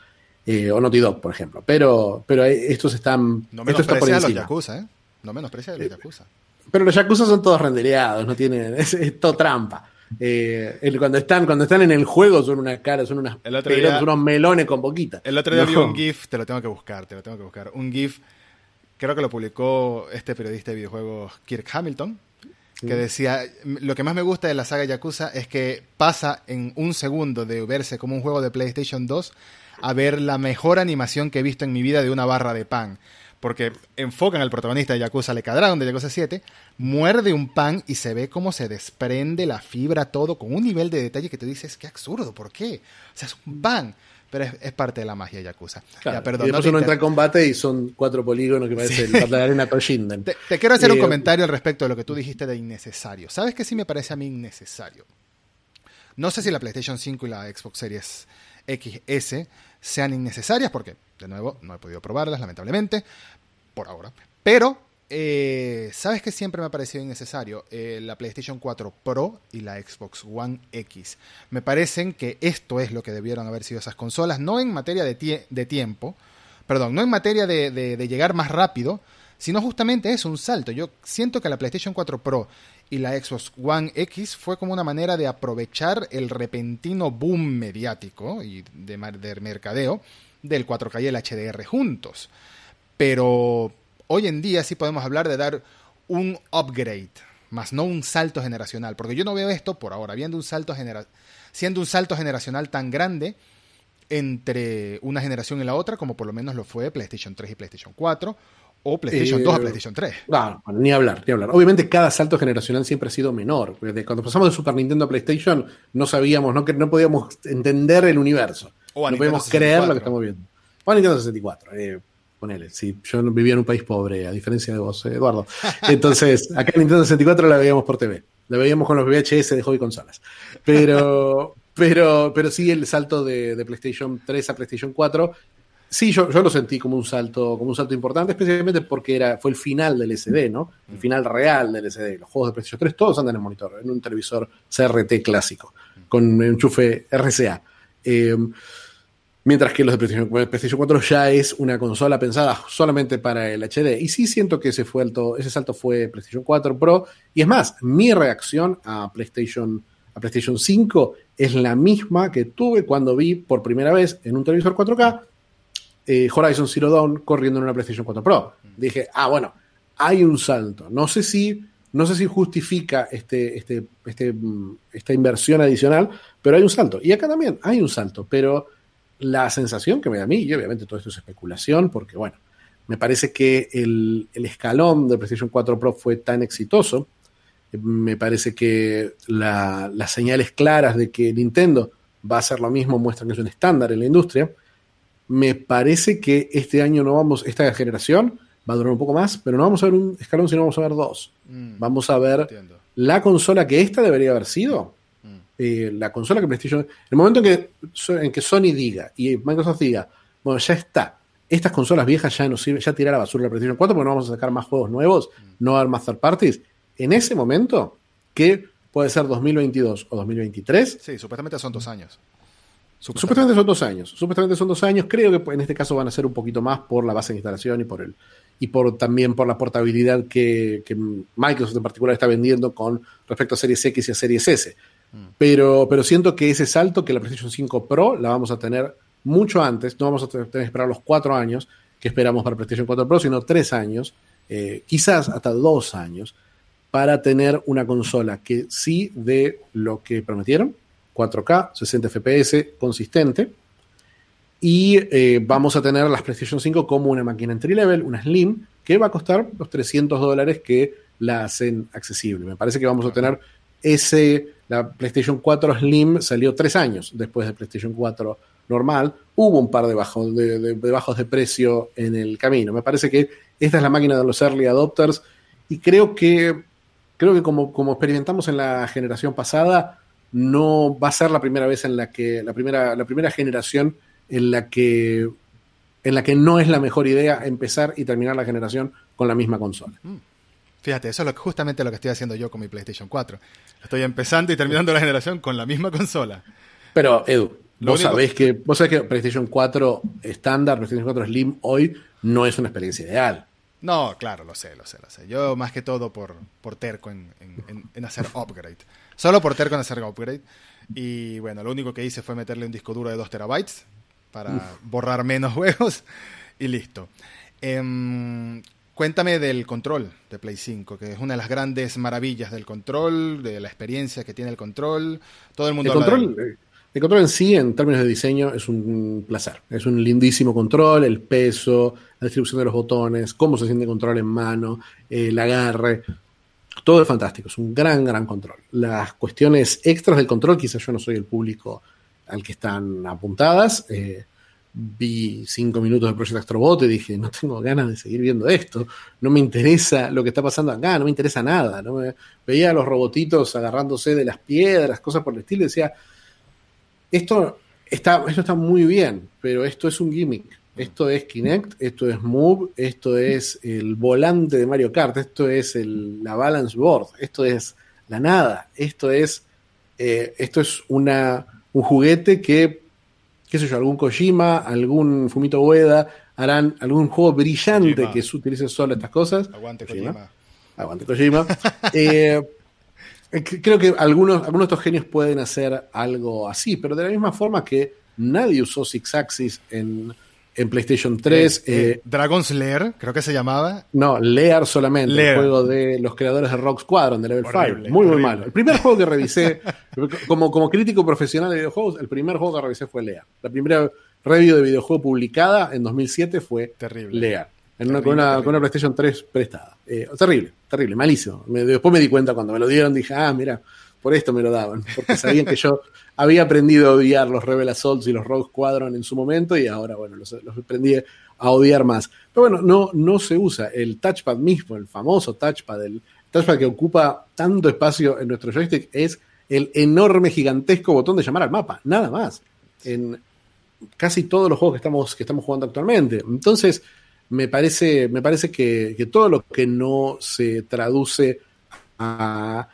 Eh, o Naughty Dog, por ejemplo. Pero, pero estos están. No esto está por menosprecia a los encima. Yakuza, ¿eh? No menosprecia a los Yakuza. Pero los Yakuza son todos rendereados, no tienen. Es, es todo trampa. Eh, el- cuando, están, cuando están en el juego son unas caras, son unas pelotas, día- unos melones con boquita. El otro día No. vi un GIF, te lo tengo que buscar, te lo tengo que buscar. Un GIF, creo que lo publicó este periodista de videojuegos Kirk Hamilton, que decía, lo que más me gusta de la saga Yakuza es que pasa en un segundo de verse como un juego de PlayStation 2 a ver la mejor animación que he visto en mi vida de una barra de pan. Porque enfocan al protagonista de Yakuza Le Dragon de Yakuza 7, muerde un pan y se ve cómo se desprende la fibra, todo, con un nivel de detalle que te dices, qué absurdo, ¿por qué? O sea, es un pan. Pero es, es parte de la magia Yakuza. Claro, Ya, perdón, y no después uno inter- entra al combate y son cuatro polígonos que parece el Battle de Arena Toshinden. te, te quiero hacer un Eh, comentario al respecto de lo que tú dijiste de innecesario. ¿Sabes qué sí me parece a mí innecesario? No sé si la PlayStation 5 y la Xbox Series XS sean innecesarias, porque, de nuevo, no he podido probarlas, lamentablemente, por ahora. Pero, eh, ¿sabes qué siempre me ha parecido innecesario? Eh, la PlayStation 4 Pro y la Xbox One X. Me parecen que esto es lo que debieron haber sido esas consolas, no en materia de, tie- de tiempo, perdón, no en materia de, llegar más rápido, sino justamente es un salto. Yo siento que la PlayStation 4 Pro y la Xbox One X fue como una manera de aprovechar el repentino boom mediático y de, de mercadeo del 4K y el HDR juntos. Pero hoy en día sí podemos hablar de dar un upgrade, más no un salto generacional, porque yo no veo esto por ahora, viendo un salto genera siendo un salto generacional tan grande entre una generación y la otra, como por lo menos lo fue PlayStation 3 y PlayStation 4, o PlayStation Eh, 2 a PlayStation 3. No, bueno, ni hablar, ni hablar. Obviamente cada salto generacional siempre ha sido menor. Desde cuando pasamos de Super Nintendo a PlayStation no sabíamos, no, que- no podíamos entender el universo. O a no Nintendo podíamos creer lo 64. que estamos viendo. O a Nintendo 64. Eh, ponele, sí, yo vivía en un país pobre, a diferencia de vos, Eduardo. Entonces, acá en Nintendo 64 la veíamos por TV. La veíamos con los VHS de hobby consolas. Pero, pero, pero sí el salto de, PlayStation 3 a PlayStation 4 Sí, yo, yo lo sentí como un salto, como un salto importante, especialmente porque era, fue el final del SD, ¿no? El final real del SD. Los juegos de PlayStation 3 todos andan en monitor, en un televisor CRT clásico, con enchufe RCA. Eh, mientras que los de PlayStation, PlayStation 4 ya es una consola pensada solamente para el HD. Y sí siento que ese, fue alto, ese salto fue PlayStation 4 Pro. Y es más, mi reacción a PlayStation, a PlayStation 5 es la misma que tuve cuando vi por primera vez en un televisor 4K eh, Horizon Zero Dawn corriendo en una PlayStation 4 Pro. Dije, ah, bueno, hay un salto. No sé si, no sé si justifica este, este, este, mm, esta inversión adicional, pero hay un salto. Y acá también hay un salto, pero la sensación que me da a mí, y obviamente todo esto es especulación, porque bueno, me parece que el, el escalón de PlayStation 4 Pro fue tan exitoso, me parece que la- las señales claras de que Nintendo va a hacer lo mismo muestran que es un estándar en la industria. Me parece que este año no vamos, esta generación va a durar un poco más, pero no vamos a ver un escalón, sino vamos a ver dos. Mm, Vamos a ver entiendo. la consola que esta debería haber sido. Eh, la consola que PlayStation. El momento en que, en que Sony diga y Microsoft diga, bueno, ya está, estas consolas viejas ya no sirven, ya tirar a la basura la PlayStation 4 porque no vamos a sacar más juegos nuevos, no va a haber más third parties. En ese momento, que puede ser 2022 o 2023, Sí, supuestamente son dos años. Supuestamente son dos años. Supuestamente son dos años. Creo que en este caso van a ser un poquito más por la base de instalación y por el y por también por la portabilidad que, que Microsoft en particular está vendiendo con respecto a Series X y a Series S. Pero, pero siento que ese salto que la PlayStation 5 Pro la vamos a tener mucho antes. No vamos a tener que esperar los cuatro años que esperamos para PlayStation 4 Pro, sino tres años, eh, quizás hasta dos años, para tener una consola que sí dé lo que prometieron, 4K, 60 FPS, consistente. Y eh, vamos a tener las PlayStation 5 como una máquina entry level, una Slim, que va a costar los 300 dólares que la hacen accesible. Me parece que vamos a tener ese. La PlayStation 4 Slim salió tres años después de PlayStation 4 normal. Hubo un par de bajos de, de- de bajos de precio en el camino. Me parece que esta es la máquina de los early adopters. Y creo que, creo que como, experimentamos en la generación pasada, no va a ser la primera vez en la que, la primera, la primera generación en la que en la que no es la mejor idea empezar y terminar la generación con la misma consola. Fíjate, eso es lo, justamente lo que estoy haciendo yo con mi PlayStation 4. Estoy empezando y terminando la generación con la misma consola. Pero, Edu, vos, sabés que, vos sabés que PlayStation 4 estándar, PlayStation 4 Slim hoy no es una experiencia ideal. No, claro, lo sé, lo sé, lo sé. Yo más que todo por, por terco en, en, hacer upgrade. Solo por terco en hacer upgrade. Y bueno, lo único que hice fue meterle un disco duro de 2 terabytes para borrar menos juegos y listo. Em, cuéntame del control de Play 5, que es una de las grandes maravillas del control, de la experiencia que tiene el control. Todo el mundo el control, eh, El control en sí, en términos de diseño, es un placer. Es un lindísimo control, el peso, la distribución de los botones, cómo se siente el control en mano, el agarre. Todo es fantástico, es un gran, gran control. Las cuestiones extras del control, quizás yo no soy el público al que están apuntadas. Eh, vi cinco minutos de Project Astrobot y dije, no tengo ganas de seguir viendo esto, no me interesa lo que está pasando acá, no me interesa nada. ¿no? veía a los robotitos agarrándose de las piedras, cosas por el estilo, y decía, esto está, esto está muy bien, pero esto es un gimmick. Esto es Kinect, esto es Move, esto es el volante de Mario Kart, esto es la balance board, esto es la nada, esto es, eh, esto es una, un juguete que, qué sé yo, algún Kojima, algún Fumito Ueda harán algún juego brillante que utilice solo estas cosas. Aguante Kojima. Aguante Kojima. Eh, creo que algunos, algunos de estos genios pueden hacer algo así, pero de la misma forma que nadie usó Six Axis en en PlayStation 3. Eh, eh, Dragon's Lair, creo que se llamaba. No, Lair solamente, el juego de los creadores de Rock Squadron, de Level 5. Muy, muy malo. El primer juego que revisé, como, como crítico profesional de videojuegos, el primer juego que revisé fue Lair. La primera review de videojuego publicada en 2007 fue terrible. Lair. En una, con, una, PlayStation 3 prestada. Eh, terrible, terrible, malísimo. después me di cuenta cuando me lo dieron, dije, ah, mira, por esto me lo daban, porque sabían que yo había aprendido a odiar los Rebel Assaults y los Rogue Squadron en su momento y ahora, bueno, los, aprendí a odiar más. Pero bueno, no, no se usa. El touchpad mismo, el famoso touchpad, el touchpad que ocupa tanto espacio en nuestro joystick, es el enorme, gigantesco botón de llamar al mapa, nada más. En casi todos los juegos que estamos, que estamos jugando actualmente. Entonces, me parece, me parece que, que todo lo que no se traduce a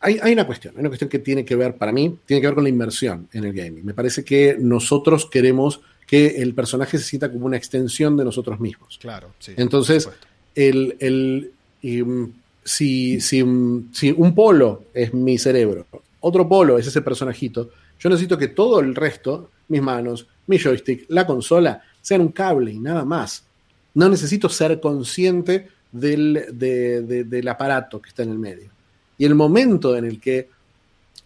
hay, una cuestión, hay una cuestión que tiene que ver, para mí, tiene que ver con la inmersión en el gaming. Me parece que nosotros queremos que el personaje se sienta como una extensión de nosotros mismos. Claro, sí. Entonces, el, el mm, si, si, mm, si un polo es mi cerebro, otro polo es ese personajito, yo necesito que todo el resto, mis manos, mi joystick, la consola, sean un cable y nada más. No necesito ser consciente del, del aparato que está en el medio y el momento en el que,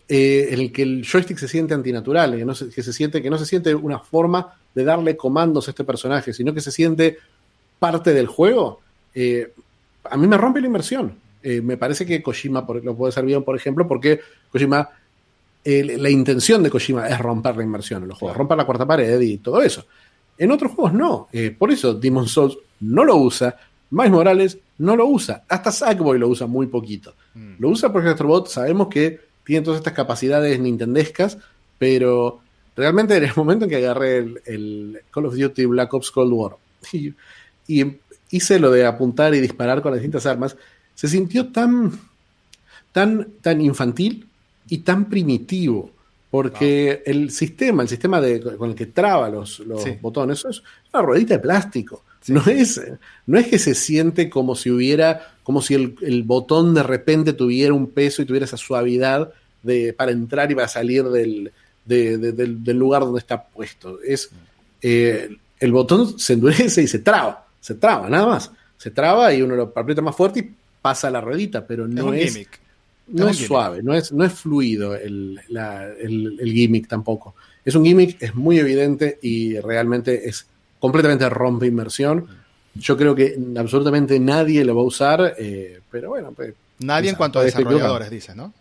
eh, en el, que el joystick se siente antinatural, que, no se, siente, que no se siente una forma de darle comandos a este personaje, sino que se siente parte del juego, eh, a mí me rompe la inversión. Eh, me parece que Kojima lo puede ser bien, por ejemplo, porque Kojima, la intención de Kojima es romper la inversión en los juegos, romper la cuarta pared y todo eso. En otros juegos no. por eso Demon Souls no lo usa, Miles Morales no lo usa. Hasta Sackboy lo usa muy poquito. Mm. Lo usa porque Astrobot sabemos que tiene todas estas capacidades nintendescas, pero realmente en el momento en que agarré el, Call of Duty Black Ops Cold War y, hice lo de apuntar y disparar con las distintas armas, se sintió tan, tan, tan infantil y tan primitivo. Porque el sistema, el sistema de, con el que traba los, los botones, es una ruedita de plástico no, Es, no es que se siente como si hubiera, como si el, botón de repente tuviera un peso y tuviera esa suavidad de, para entrar y para salir del, del, lugar donde está puesto. Es, eh, el botón se endurece y se traba, se traba, nada más. Se traba y uno lo aprieta más fuerte y pasa la ruedita, pero no es, no es, suave, no es, no es fluido el, el gimmick tampoco. Es un gimmick, es muy evidente y realmente es completamente rompe inmersión. Yo creo que absolutamente nadie lo va a usar, eh, pero bueno. Pues, nadie en cuanto a desarrolladores, dice, ¿no?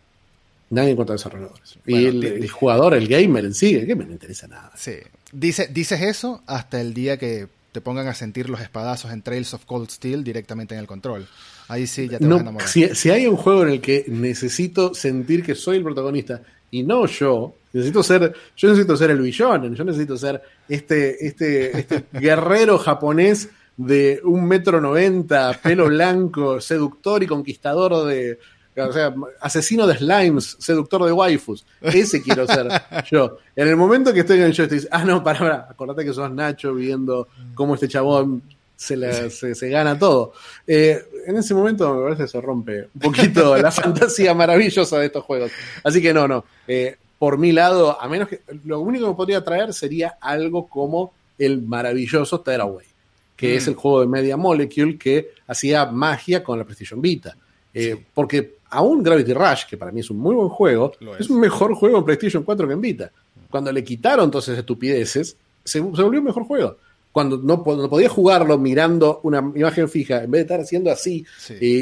Nadie en cuanto a desarrolladores. y el, jugador, el gamer en sí, el gamer no interesa nada. Sí. Dice, dices eso hasta el día que te pongan a sentir los espadazos en Trails of Cold Steel directamente en el control. Ahí sí ya te vas a enamorar. Si, si hay un juego en el que necesito sentir que soy el protagonista y no yo, Necesito ser, yo necesito ser el billón, yo necesito ser este, este, este guerrero japonés de un metro noventa, pelo blanco, seductor y conquistador de, o sea, asesino de slimes, seductor de waifus. Ese quiero ser yo. En el momento que estoy en el show, estoy ah, no, para, para, acordate que sos Nacho viendo cómo este chabón se, se, gana todo. Eh, en ese momento me parece que se rompe un poquito la fantasía maravillosa de estos juegos. Así que no, no. Eh, por mi lado, a menos que lo único que podría traer sería algo como el maravilloso Tearaway, que es mm. el juego de Media Molecule que hacía magia con la PlayStation Vita. Eh, porque aún Gravity Rush, que para mí es un muy buen juego, es. un mejor juego en PlayStation 4 que en Vita. Cuando le quitaron entonces estupideces, se, volvió un mejor juego. Cuando no, podía jugarlo mirando una imagen fija, en vez de estar haciendo así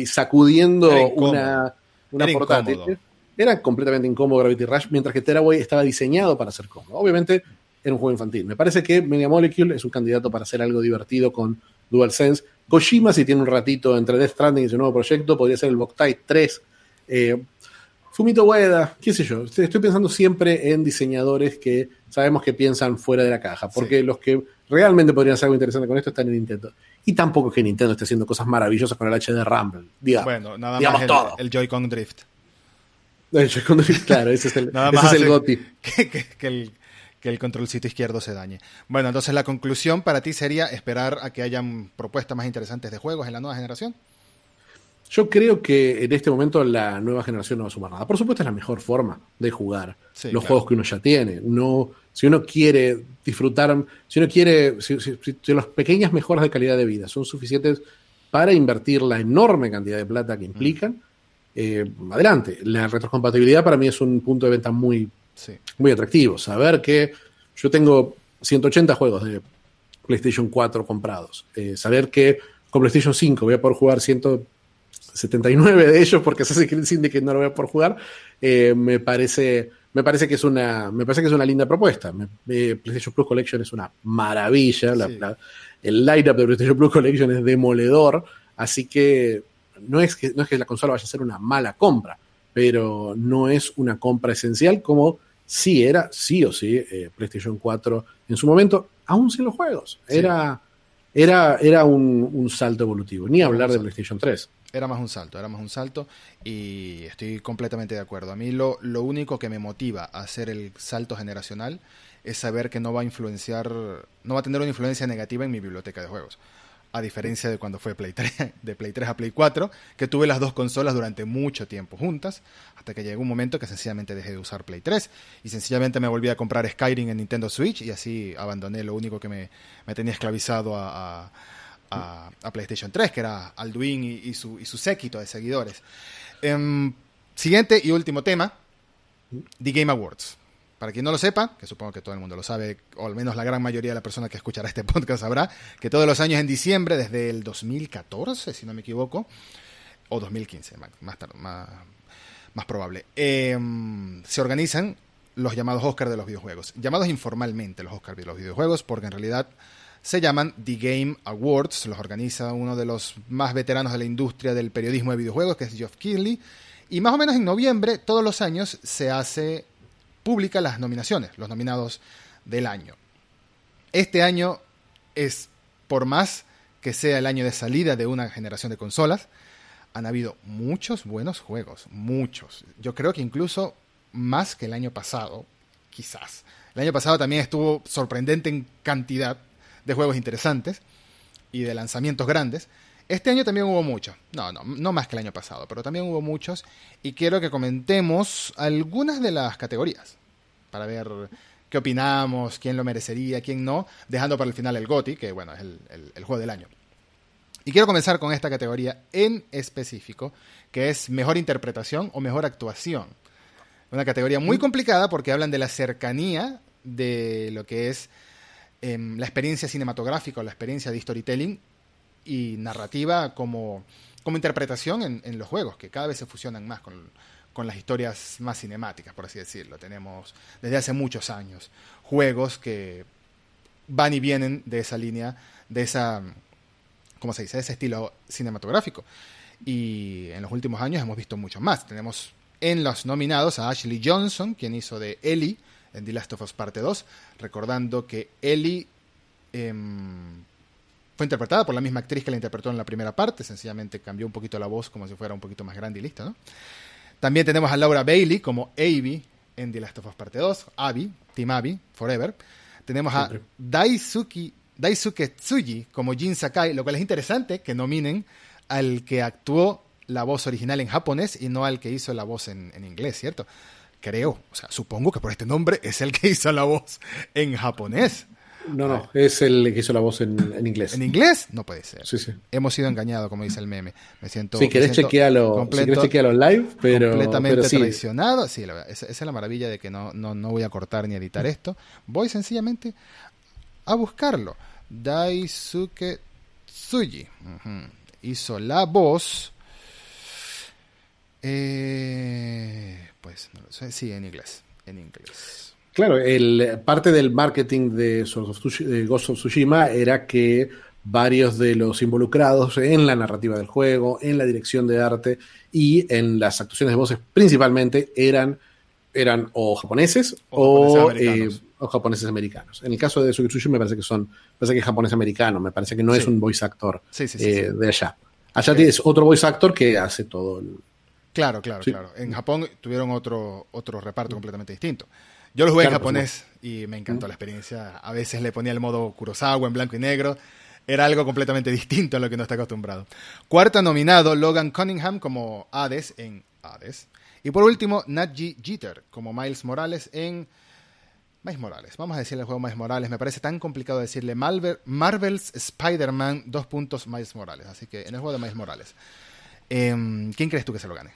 sacudiendo una, una portátil, era completamente incómodo Gravity Rush, mientras que Teraway estaba diseñado para ser cómodo. Obviamente era un juego infantil. Me parece que Media Molecule es un candidato para hacer algo divertido con DualSense. Kojima, si tiene un ratito entre Death Stranding y su nuevo proyecto, podría ser el Boktai 3 eh, Fumito Ueda, qué sé yo, estoy pensando siempre en diseñadores que sabemos que piensan fuera de la caja, porque los que realmente podrían hacer algo interesante con esto están en Nintendo. Y tampoco es que Nintendo esté haciendo cosas maravillosas con el HD Rumble. Digamos, bueno, nada más el, todo. el Joy-Con Drift. Claro, ese es el, ese es el GOTI. Que, que, el, que el controlcito izquierdo se dañe. Bueno, entonces la conclusión para ti sería esperar a que hayan propuestas más interesantes de juegos en la nueva generación. Yo creo que en este momento la nueva generación no va a sumar nada. Por supuesto es la mejor forma de jugar los juegos que uno ya tiene. No, si uno quiere disfrutar, si uno quiere, si, las pequeñas mejoras de calidad de vida son suficientes para invertir la enorme cantidad de plata que implican, eh, adelante. La retrocompatibilidad para mí es un punto de venta muy, muy atractivo. Saber que yo tengo 180 juegos de PlayStation 4 comprados. Eh, saber que con PlayStation 5 voy a poder jugar 100 79 de ellos porque Assassin's Creed que no lo voy a por jugar, eh, me parece me parece que es una me parece que es una linda propuesta. PlayStation Plus Collection es una maravilla, el lineup de PlayStation Plus Collection es demoledor, así que no es que no es que la consola vaya a ser una mala compra, pero no es una compra esencial como sí era, sí o sí, eh, PlayStation 4 en su momento, aún sin los juegos. Era, era, era un, un, salto evolutivo, ni hablar de PlayStation 3. Era más un salto, era más un salto y estoy completamente de acuerdo. A mí lo, lo único que me motiva a hacer el salto generacional es saber que no va a influenciar, no va a tener una influencia negativa en mi biblioteca de juegos. A diferencia de cuando fue Play 3, de Play 3 a Play 4, que tuve las dos consolas durante mucho tiempo juntas, hasta que llegó un momento que sencillamente dejé de usar Play 3 y sencillamente me volví a comprar Skyrim en Nintendo Switch y así abandoné lo único que me, me tenía esclavizado a a, PlayStation 3, que era Alduin y, su, y su séquito de seguidores. Em, siguiente y último tema, The Game Awards. Para quien no lo sepa, que supongo que todo el mundo lo sabe, o al menos la gran mayoría de las personas que escuchará este podcast sabrá, que todos los años en diciembre, desde el 2014, si no me equivoco, o 2015, más, más, más probable, em, se organizan los llamados Oscars de los videojuegos. Llamados informalmente los Oscars de los videojuegos, porque en realidad se llaman The Game Awards, los organiza uno de los más veteranos de la industria del periodismo de videojuegos, que es Geoff Keighley, y más o menos en noviembre, todos los años, se hace pública las nominaciones, los nominados del año. Este año es, por más que sea el año de salida de una generación de consolas, han habido muchos buenos juegos, muchos. Yo creo que incluso más que el año pasado, quizás. El año pasado también estuvo sorprendente en cantidad, de juegos interesantes y de lanzamientos grandes. Este año también hubo muchos, no, no, no más que el año pasado, pero también hubo muchos y quiero que comentemos algunas de las categorías para ver qué opinamos, quién lo merecería, quién no, dejando para el final el GOTI, que bueno, es el, el juego del año. Y quiero comenzar con esta categoría en específico, que es mejor interpretación o mejor actuación. Una categoría muy complicada porque hablan de la cercanía de lo que es Em, la experiencia cinematográfica o la experiencia de storytelling y narrativa como, como interpretación en, los juegos, que cada vez se fusionan más con, con las historias más cinemáticas, por así decirlo. Tenemos desde hace muchos años juegos que van y vienen de esa línea, de esa, ¿cómo se dice?, de ese estilo cinematográfico. Y en los últimos años hemos visto mucho más. Tenemos en los nominados a Ashley Johnson, quien hizo de Ellie en The Last of Us Parte 2, recordando que Ellie em, fue interpretada por la misma actriz que la interpretó en la primera parte, sencillamente cambió un poquito la voz como si fuera un poquito más grande y listo, ¿no? También tenemos a Laura Bailey como Abby en The Last of Us Parte 2, Abby, Team Abby, Forever. Tenemos a Daisuke, Daisuke Tsuji como Jin Sakai, lo cual es interesante que nominen al que actuó la voz original en japonés y no al que hizo la voz en, en inglés, ¿cierto? Creo, o sea, supongo que por este nombre es el que hizo la voz en japonés. No, no, es el que hizo la voz en, en, inglés. ¿En inglés? No puede ser. Sí, sí. Hemos sido engañados, como dice el meme. Me siento. Si querés chequearlo, si querés chequearlo live, pero. Completamente pero sí. traicionado. Sí, la verdad, esa, esa, es la maravilla de que no, no, no voy a cortar ni editar esto. Voy sencillamente a buscarlo. Daisuke Tsuji. Uh -huh. Hizo la voz. Eh, pues no lo sé. Sí, en inglés. En inglés. Claro, el, parte del marketing de, de Ghost of Tsushima era que varios de los involucrados en la narrativa del juego, en la dirección de arte y en las actuaciones de voces principalmente eran, eran o japoneses o, o, japoneses eh, o, japoneses americanos. En el caso de Tsushima me parece que son, me parece que es japonés americano, me parece que no sí. es un voice actor sí, sí, eh, de allá. Allá tienes otro voice actor que hace todo el... Claro, claro, claro. En Japón tuvieron otro, otro reparto completamente distinto. Yo lo jugué claro, en japonés y me encantó la experiencia. A veces le ponía el modo Kurosawa en blanco y negro. Era algo completamente distinto a lo que no está acostumbrado. Cuarto nominado, Logan Cunningham como Hades en Hades. Y por último, Natji Jeter como Miles Morales en Miles Morales. Vamos a decirle el juego Miles Morales. Me parece tan complicado decirle Marvel, Marvel's Spider-Man, dos puntos Miles Morales. Así que en el juego de Miles Morales. Eh, ¿Quién crees tú que se lo gane?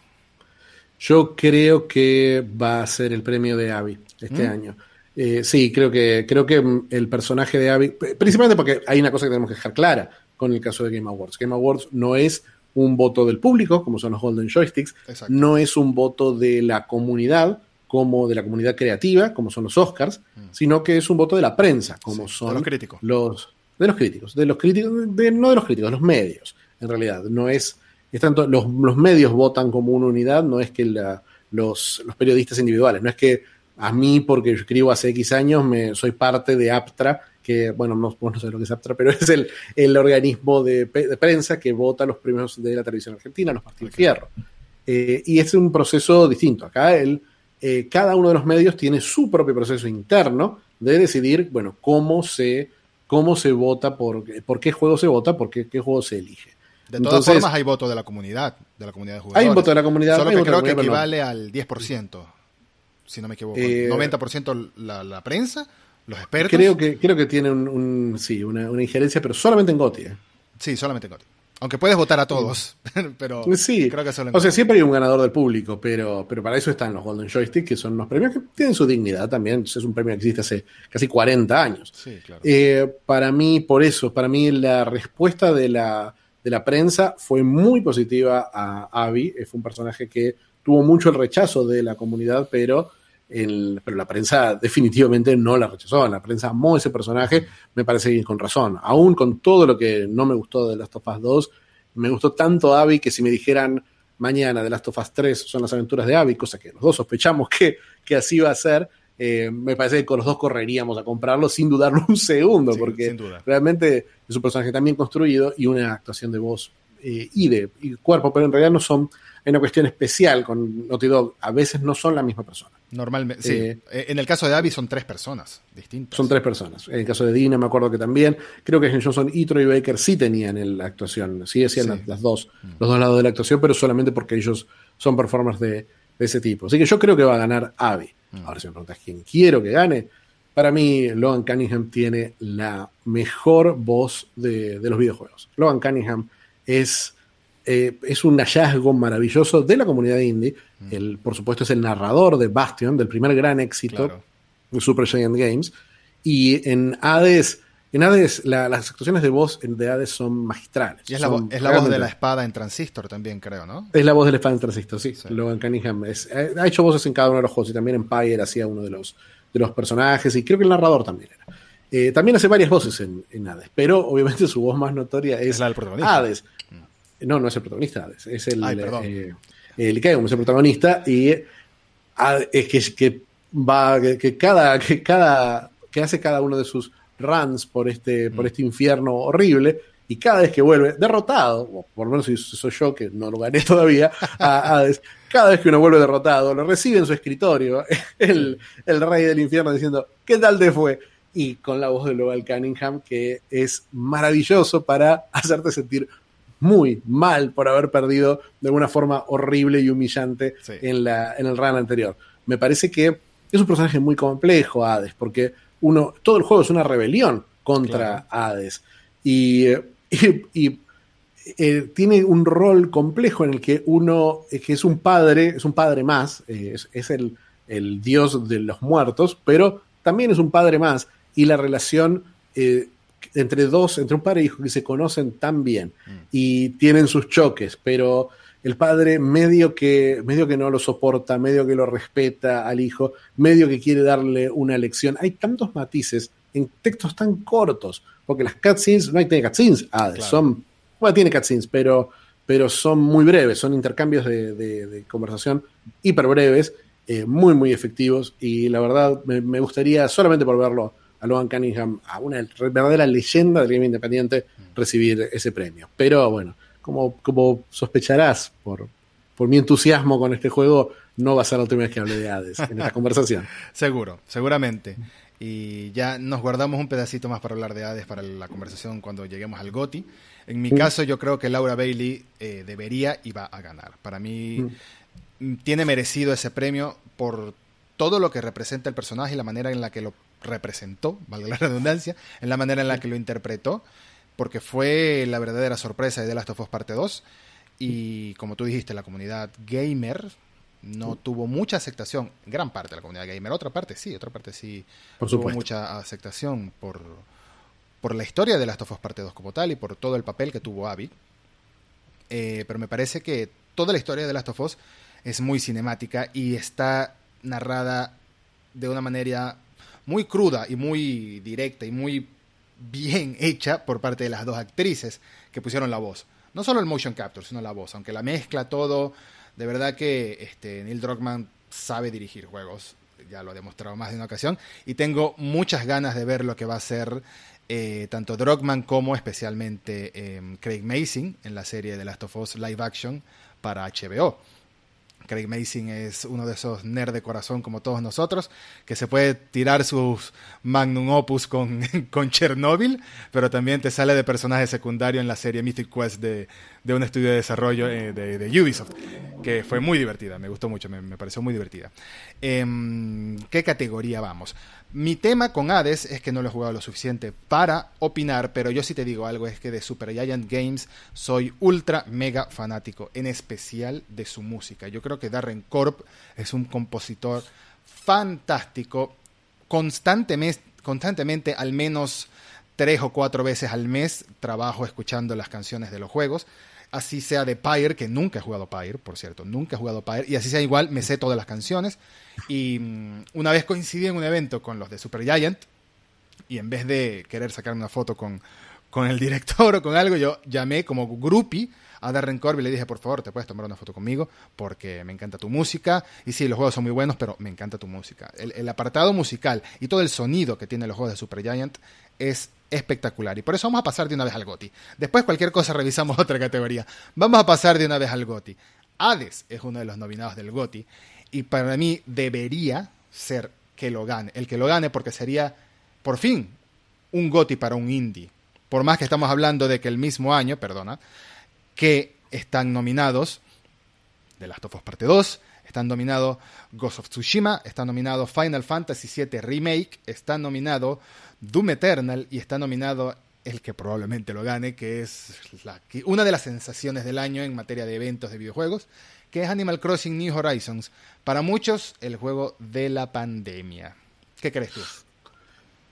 Yo creo que va a ser el premio de Abby este ¿Mm? año. Eh, sí, creo que, creo que el personaje de Abby, principalmente porque hay una cosa que tenemos que dejar clara con el caso de Game Awards. Game Awards no es un voto del público, como son los Golden Joysticks, Exacto. no es un voto de la comunidad, como de la comunidad creativa, como son los Oscars, mm. sino que es un voto de la prensa, como sí, son de los críticos. Los, de los críticos, de los críticos, de, no de los críticos, de los medios, en realidad. No es, es tanto, los, los medios votan como una unidad, no es que los, periodistas individuales, no es que a mí, porque yo escribo hace X años, me, soy parte de APTRA, que, bueno, no, no sé lo que es APTRA, pero es el, organismo de, prensa que vota los premios de la televisión argentina, los okay. Fierro. Eh, y es un proceso distinto. Acá el, eh, cada uno de los medios tiene su propio proceso interno de decidir, bueno, cómo se, cómo se vota, por, por qué juego se vota, por qué, qué juego se elige. De todas Entonces, formas, hay voto de la comunidad, de la comunidad de jugadores. Hay un voto de la comunidad. Solo que creo que equivale no. al 10% si no me equivoco. Eh, 90% la, la, prensa, los expertos. Creo que, creo que tiene un, un sí, una, una, injerencia, pero solamente en GOTI. ¿eh? Sí, solamente en GOTI. Aunque puedes votar a todos, pero sí. creo que solo en O sea, siempre hay un ganador del público, pero, pero para eso están los Golden Joystick, que son unos premios que tienen su dignidad también. Es un premio que existe hace casi 40 años. Sí, claro. eh, para mí, por eso, para mí la respuesta de la, de la prensa fue muy positiva a Abby. Fue un personaje que tuvo mucho el rechazo de la comunidad, pero el, pero la prensa definitivamente no la rechazó, la prensa amó ese personaje, me parece que con razón, aún con todo lo que no me gustó de Last of Us 2, me gustó tanto Abby que si me dijeran mañana de Last of Us 3 son las aventuras de Abby, cosa que los dos sospechamos que, que así va a ser, eh, me parece que con los dos correríamos a comprarlo sin dudarlo un segundo, sí, porque realmente es un personaje tan bien construido y una actuación de voz eh, y de y cuerpo, pero en realidad no son, hay una cuestión especial con Naughty Dog, a veces no son la misma persona. Normalmente, sí. Eh, en el caso de Abby son tres personas distintas. Son tres personas. En el caso de Dina me acuerdo que también. Creo que Johnson y Troy Baker sí tenían la actuación. Sí hacían sí. Las, las, dos, mm. los dos lados de la actuación, pero solamente porque ellos son performers de, de ese tipo. Así que yo creo que va a ganar Abby. Mm. Ahora si me preguntas quién quiero que gane, para mí Logan Cunningham tiene la mejor voz de, de los videojuegos. Logan Cunningham es eh, es un hallazgo maravilloso de la comunidad indie. Mm. El, por supuesto, es el narrador de Bastion, del primer gran éxito claro. de Super Giant Games. Y en Hades, en Hades la, las actuaciones de voz de Hades son magistrales. Y es la, son es la voz de la espada en Transistor también, creo, ¿no? Es la voz de la espada en Transistor, sí. sí. Logan Cunningham es, eh, ha hecho voces en cada uno de los juegos y también en Pyre hacía uno de los, de los personajes y creo que el narrador también era. Eh, también hace varias voces en, en, Hades, pero obviamente su voz más notoria es, es la del protagonista. Hades. Mm. No, no es el protagonista, es el, Ay, eh, el Ikeum, es el protagonista y es que, que va, que, que, cada, que cada, que hace cada uno de sus runs por este, mm. por este infierno horrible, y cada vez que vuelve derrotado, o por lo menos si soy yo que no lo gané todavía, a Hades, cada vez que uno vuelve derrotado, lo recibe en su escritorio el, el rey del infierno diciendo, ¿qué tal te fue? Y con la voz de Logan Cunningham, que es maravilloso para hacerte sentir muy mal por haber perdido de alguna forma horrible y humillante Sí. en, la, en el run anterior. Me parece que es un personaje muy complejo, Hades, porque uno, todo el juego es una rebelión contra Hades. Y, eh, y- y, eh, tiene un rol complejo en el que uno, eh, que es un padre, es un padre más, eh, es, es el, el dios de los muertos, pero también es un padre más. Y la relación eh, entre dos, entre un padre e hijo que se conocen tan bien y tienen sus choques, pero el padre medio que, medio que no lo soporta, medio que lo respeta al hijo, medio que quiere darle una lección. Hay tantos matices en textos tan cortos, porque las cutscenes, no hay tiene cutscenes, Claro. son, bueno, tiene cutscenes, pero, pero son muy breves, son intercambios de, de- de conversación hiper breves, eh, muy, muy efectivos, y la verdad me, me gustaría, solamente por verlo a Logan Cunningham, a una verdadera leyenda del game independiente, recibir ese premio. Pero bueno, como, como sospecharás por, por mi entusiasmo con este juego, no va a ser la última vez que hable de Hades en esta conversación. Seguro, seguramente. Y ya nos guardamos un pedacito más para hablar de Hades para la conversación cuando lleguemos al GOTI. En mi Mm. caso, yo creo que Laura Bailey eh, debería y va a ganar. Para mí, mm, tiene merecido ese premio por todo lo que representa el personaje y la manera en la que lo representó, valga la redundancia, en la manera en la que lo interpretó, porque fue la verdadera sorpresa de The Last of Us Parte 2. Y como tú dijiste, la comunidad gamer no tuvo mucha aceptación, gran parte de la comunidad gamer, otra parte sí, otra parte sí Por tuvo supuesto. mucha aceptación por, por la historia de Last of Us Parte 2 como tal y por todo el papel que tuvo Abby. Eh, pero me parece que toda la historia de Last of Us es muy cinemática y está narrada de una manera muy cruda y muy directa y muy bien hecha por parte de las dos actrices que pusieron la voz. No solo el motion capture, sino la voz. Aunque la mezcla todo, de verdad que este, Neil Druckmann sabe dirigir juegos. Ya lo ha demostrado más de una ocasión. Y tengo muchas ganas de ver lo que va a hacer eh, tanto Druckmann como especialmente eh, Craig Mason en la serie de Last of Us Live Action para HBO. Craig Mason es uno de esos nerds de corazón como todos nosotros, que se puede tirar sus magnum opus con, con Chernobyl, pero también te sale de personaje secundario en la serie Mythic Quest de, de un estudio de desarrollo eh, de, Ubisoft, que fue muy divertida, me gustó mucho, me, pareció muy divertida. Em, ¿Qué categoría vamos? Mi tema con Hades es que no lo he jugado lo suficiente para opinar, pero yo sí te digo algo, es que de Super Giant Games soy ultra mega fanático, en especial de su música. Yo creo que Darren Korb es un compositor fantástico, constantemente, constantemente al menos tres o cuatro veces al mes trabajo escuchando las canciones de los juegos. Así sea de Pyre, que nunca he jugado Pyre, por cierto, nunca he jugado Pyre, y así sea igual, me sé todas las canciones. Y mm, una vez coincidí en un evento con los de Super Giant, y en vez de querer sacarme una foto con, con el director o con algo, yo llamé como groupie a Darren Corby y le dije, por favor, te puedes tomar una foto conmigo porque me encanta tu música. Y sí, los juegos son muy buenos, pero me encanta tu música. El, el apartado musical y todo el sonido que tienen los juegos de Supergiant es espectacular. Y por eso vamos a pasar de una vez al GOTI. Después cualquier cosa revisamos otra categoría. Vamos a pasar de una vez al GOTI. Hades es uno de los nominados del GOTI y para mí debería ser que lo gane. El que lo gane porque sería, por fin, un GOTI para un indie. Por más que estamos hablando de que el mismo año, perdona, que están nominados The Last of Us Parte 2, están nominados Ghost of Tsushima, está nominado Final Fantasy VII Remake, está nominado Doom Eternal y está nominado el que probablemente lo gane, que es una de las sensaciones del año en materia de eventos de videojuegos, que es Animal Crossing New Horizons. Para muchos, el juego de la pandemia. ¿Qué crees tú?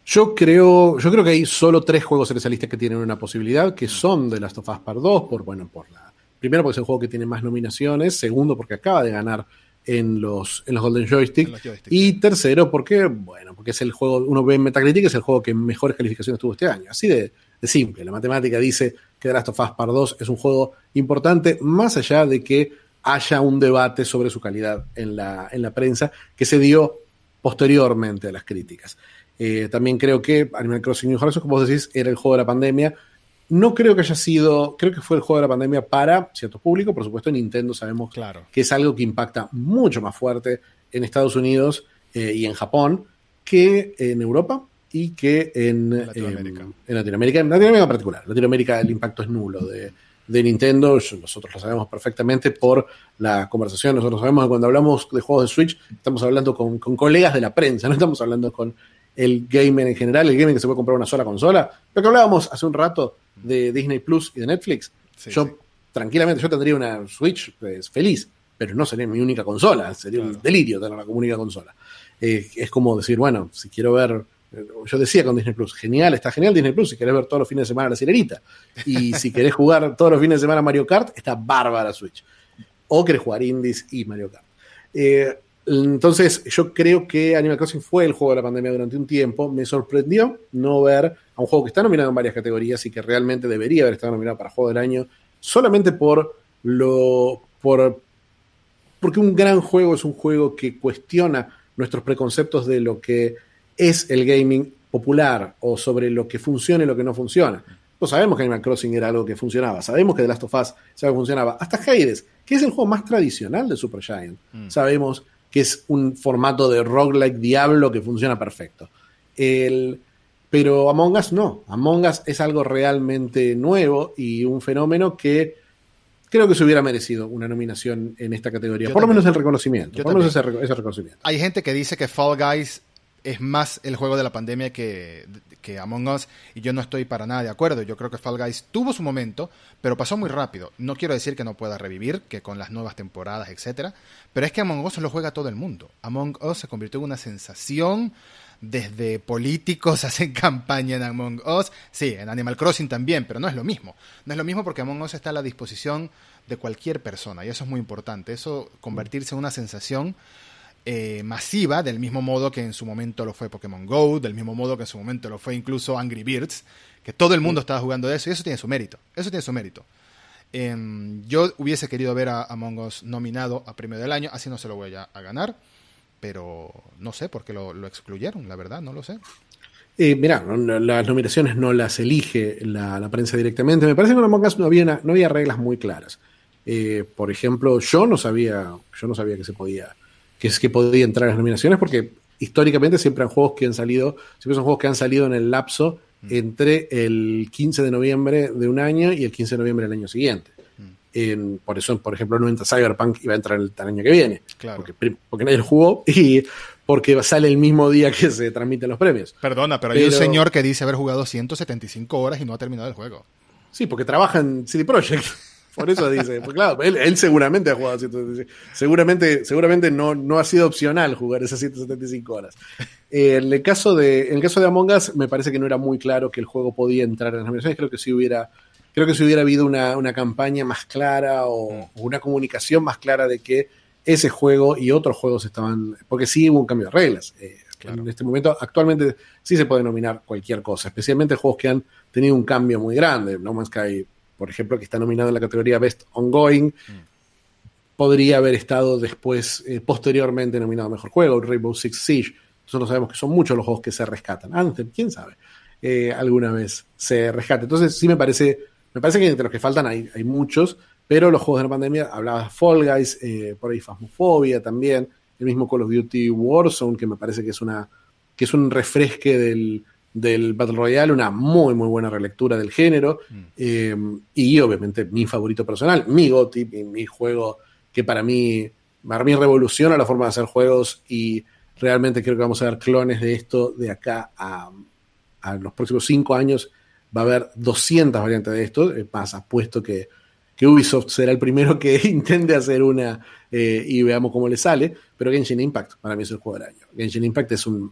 Yo creo, yo creo que hay solo tres juegos en esa lista que tienen una posibilidad, que son The Last of Us Part 2, por, bueno, por la, primero porque es el juego que tiene más nominaciones, segundo porque acaba de ganar en los, en los Golden Joystick, En los joysticks, y sí. tercero porque, bueno, porque es el juego, uno ve en Metacritic, es el juego que mejores calificaciones tuvo este año. Así de, de simple, la matemática dice que The Last of Us Part 2 es un juego importante, más allá de que haya un debate sobre su calidad en la, en la prensa, que se dio posteriormente a las críticas. Eh, también creo que Animal Crossing New Horizons, como vos decís, era el juego de la pandemia. No creo que haya sido, creo que fue el juego de la pandemia para cierto público, por supuesto Nintendo sabemos claro. que es algo que impacta mucho más fuerte en Estados Unidos eh, y en Japón que en Europa y que en Latinoamérica. eh, en Latinoamérica, en Latinoamérica en particular. En Latinoamérica el impacto es nulo de, de Nintendo, nosotros lo sabemos perfectamente por la conversación, nosotros sabemos que cuando hablamos de juegos de Switch estamos hablando con, con colegas de la prensa, no estamos hablando con el gamer en general, el gamer que se puede comprar una sola consola, lo que hablábamos hace un rato de Disney Plus y de Netflix, Sí, yo sí. tranquilamente yo tendría una Switch pues, feliz, pero no sería mi única consola, sería Claro. un delirio tener una única consola. Eh, es como decir, bueno, si quiero ver, eh, yo decía con Disney Plus, genial, está genial Disney Plus si querés ver todos los fines de semana la sirenita. Y si querés jugar todos los fines de semana Mario Kart, está bárbara Switch. O querés jugar Indies y Mario Kart. Eh, entonces, yo creo que Animal Crossing fue el juego de la pandemia durante un tiempo. Me sorprendió no ver a un juego que está nominado en varias categorías y que realmente debería haber estado nominado para Juego del Año, solamente por lo. por porque un gran juego es un juego que cuestiona nuestros preconceptos de lo que es el gaming popular o sobre lo que funciona y lo que no funciona. Pues sabemos que Animal Crossing era algo que funcionaba, sabemos que The Last of Us algo que funcionaba. Hasta Hades, que es el juego más tradicional de Supergiant, sabemos que es un formato de roguelike diablo que funciona perfecto. El, pero Among Us no. Among Us es algo realmente nuevo y un fenómeno que creo que se hubiera merecido una nominación en esta categoría. Yo por lo menos el reconocimiento. Yo por lo menos ese reconocimiento. Hay gente que dice que Fall Guys es más el juego de la pandemia que, que Among Us y yo no estoy para nada de acuerdo. Yo creo que Fall Guys tuvo su momento, pero pasó muy rápido. No quiero decir que no pueda revivir, que con las nuevas temporadas, etcétera, pero es que Among Us lo juega todo el mundo. Among Us se convirtió en una sensación. Desde políticos hacen campaña en Among Us, sí, en Animal Crossing también, pero no es lo mismo. No es lo mismo porque Among Us está a la disposición de cualquier persona y eso es muy importante. Eso convertirse en una sensación eh, masiva, del mismo modo que en su momento lo fue Pokémon Go, del mismo modo que en su momento lo fue incluso Angry Birds, que todo el mundo estaba jugando de eso, y eso tiene su mérito. Eso tiene su mérito. Em, yo hubiese querido ver a Among Us nominado a Premio del Año, así no se lo voy a, a ganar, pero no sé por qué lo, lo excluyeron, la verdad, no lo sé. Eh, mirá, no- las nominaciones no las elige la, la prensa directamente. Me parece que en Among Us no había, una- no había reglas muy claras. Eh, por ejemplo, yo no sabía, yo no sabía que se podía, que es que podía entrar en las nominaciones, porque históricamente siempre han juegos que han salido, siempre son juegos que han salido en el lapso entre el 15 de noviembre de un año y el 15 de noviembre del año siguiente. En- por eso, por ejemplo, no entra Cyberpunk y va a entrar el, el año que viene. Claro. Porque, porque nadie lo jugó y porque sale el mismo día que se transmiten los premios. Perdona, pero, hay un señor que dice haber jugado 175 horas y no ha terminado el juego. Sí, porque trabaja en CD Projekt. Por eso dice, pues claro, él, él seguramente ha jugado 175. Seguramente, seguramente no, no ha sido opcional jugar esas 175 horas. Eh, en, el caso de, en el caso de Among Us, me parece que no era muy claro que el juego podía entrar en las nominaciones. Creo que si hubiera, creo que si hubiera habido una, una campaña más clara o, o una comunicación más clara de que ese juego y otros juegos estaban. Porque sí hubo un cambio de reglas. Eh, Claro. En este momento, actualmente sí se puede nominar cualquier cosa, especialmente juegos que han tenido un cambio muy grande. No Man's Sky, por ejemplo, que está nominado en la categoría Best Ongoing, podría haber estado después, eh, posteriormente nominado a Mejor Juego, Rainbow Six Siege. Nosotros sabemos que son muchos los juegos que se rescatan. Anthem, quién sabe, eh, alguna vez se rescate. Entonces sí me parece, me parece que entre los que faltan hay, hay muchos, pero los juegos de la pandemia, hablaba de Fall Guys, eh, por ahí Phasmophobia también, el mismo Call of Duty Warzone, que me parece que es una que es un refresque del, del Battle Royale, una muy, muy buena relectura del género. Eh, y obviamente mi favorito personal, mi GOTY, mi, mi juego que para mí, para mí revoluciona la forma de hacer juegos y realmente creo que vamos a ver clones de esto de acá a, a los próximos cinco años. Va a haber 200 variantes de esto, es más, apuesto que, que Ubisoft será el primero que intente hacer una eh, y veamos cómo le sale, pero Genshin Impact para mí es el juego del año. Genshin Impact es un,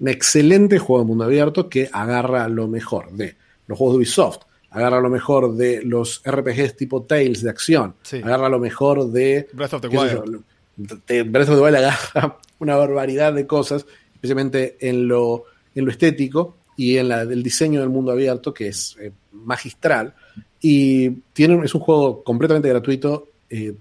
un excelente juego de mundo abierto que agarra lo mejor de los juegos de Ubisoft, agarra lo mejor de los RPGs tipo Tales de acción, Sí. agarra lo mejor de Breath of the Wild. yo, Breath of the Wild agarra una barbaridad de cosas, especialmente en lo, en lo estético y en la, el diseño del mundo abierto, que es eh, magistral. Y tiene, es un juego completamente gratuito, eh,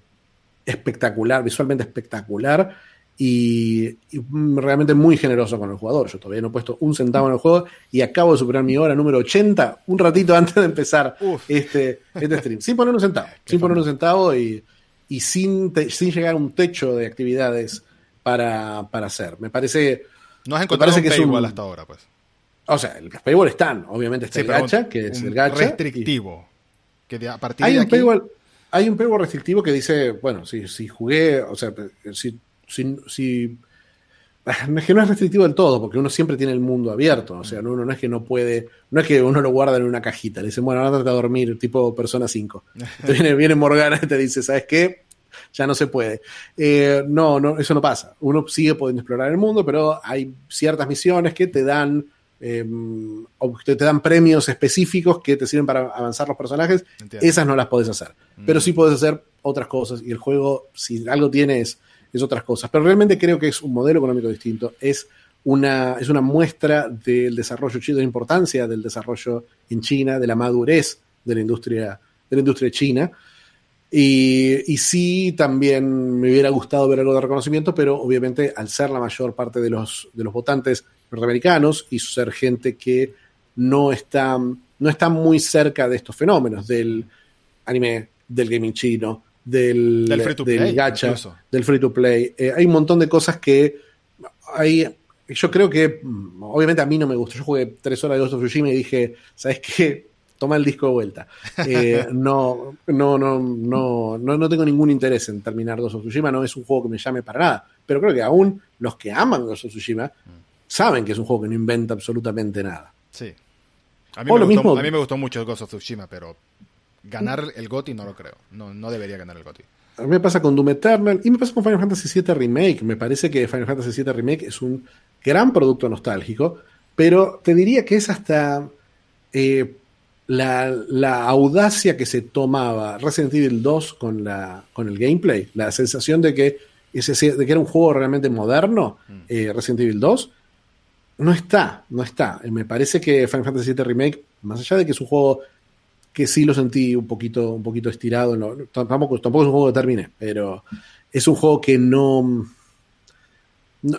espectacular, visualmente espectacular. Y, realmente muy generoso con el jugador. Yo todavía no he puesto un centavo en el juego y acabo de superar mi hora número 80 un ratito antes de empezar este, este stream. Sin poner un centavo, sin poner un centavo y, sin, sin llegar a un techo de actividades para, hacer. Me parece... No has encontrado un paywall hasta ahora, pues. O sea, el paywall están, obviamente está el gacha, que es el gacha. Restrictivo. que a partir hay de un paywall, hay un paywall restrictivo que dice, bueno, si, si jugué, o sea, si si, es que no es restrictivo del todo, porque uno siempre tiene el mundo abierto. O sea, uno no es que no puede, no es que uno lo guarda en una cajita. Le dicen, bueno, ahora trata de dormir, tipo persona 5. viene, viene Morgana y te dice, ¿sabes qué? Ya no se puede. Eh, no, no, eso no pasa. Uno sigue pudiendo explorar el mundo, pero hay ciertas misiones que te dan. Eh, te dan premios específicos que te sirven para avanzar los personajes, esas no las puedes hacer. Pero mm. sí puedes hacer otras cosas. Y el juego, si algo tiene, es otras cosas. Pero realmente creo que es un modelo económico distinto, es una, es una muestra del desarrollo chino, de la importancia del desarrollo en China, de la madurez de la industria, de la industria china. Y, y, sí, también me hubiera gustado ver algo de reconocimiento, pero obviamente al ser la mayor parte de los, de los votantes norteamericanos y ser gente que no está, no está muy cerca de estos fenómenos del anime, del gaming chino, del, free to play, gacha, del free to play. Eh, hay un montón de cosas que hay. Yo creo que, mm, obviamente a mí no me gusta. Yo jugué tres horas de Ghost of Tsushima y dije, ¿sabes qué? Toma el disco de vuelta. Eh, no, no, no, no, no, tengo ningún interés en terminar Ghost of Tsushima. No es un juego que me llame para nada. Pero creo que aún los que aman Ghost of Tsushima mm. saben que es un juego que no inventa absolutamente nada. Sí. A mí, me, gustó, a mí me gustó mucho Ghost of Tsushima, pero ganar el GOTI no lo creo. No, no debería ganar el GOTI. A mí me pasa con Doom Eternal y me pasa con Final Fantasy VII Remake. Me parece que Final Fantasy VII Remake es un gran producto nostálgico, pero te diría que es hasta eh, la, audacia que se tomaba Resident Evil 2 con, la, con el gameplay, la sensación de que, ese, de que era un juego realmente moderno, mm. eh, Resident Evil 2, no está, no está. Me parece que Final Fantasy VII Remake, más allá de que es un juego que sí lo sentí un poquito, un poquito estirado. tampoco, tampoco es un juego que termine, pero es un juego que no,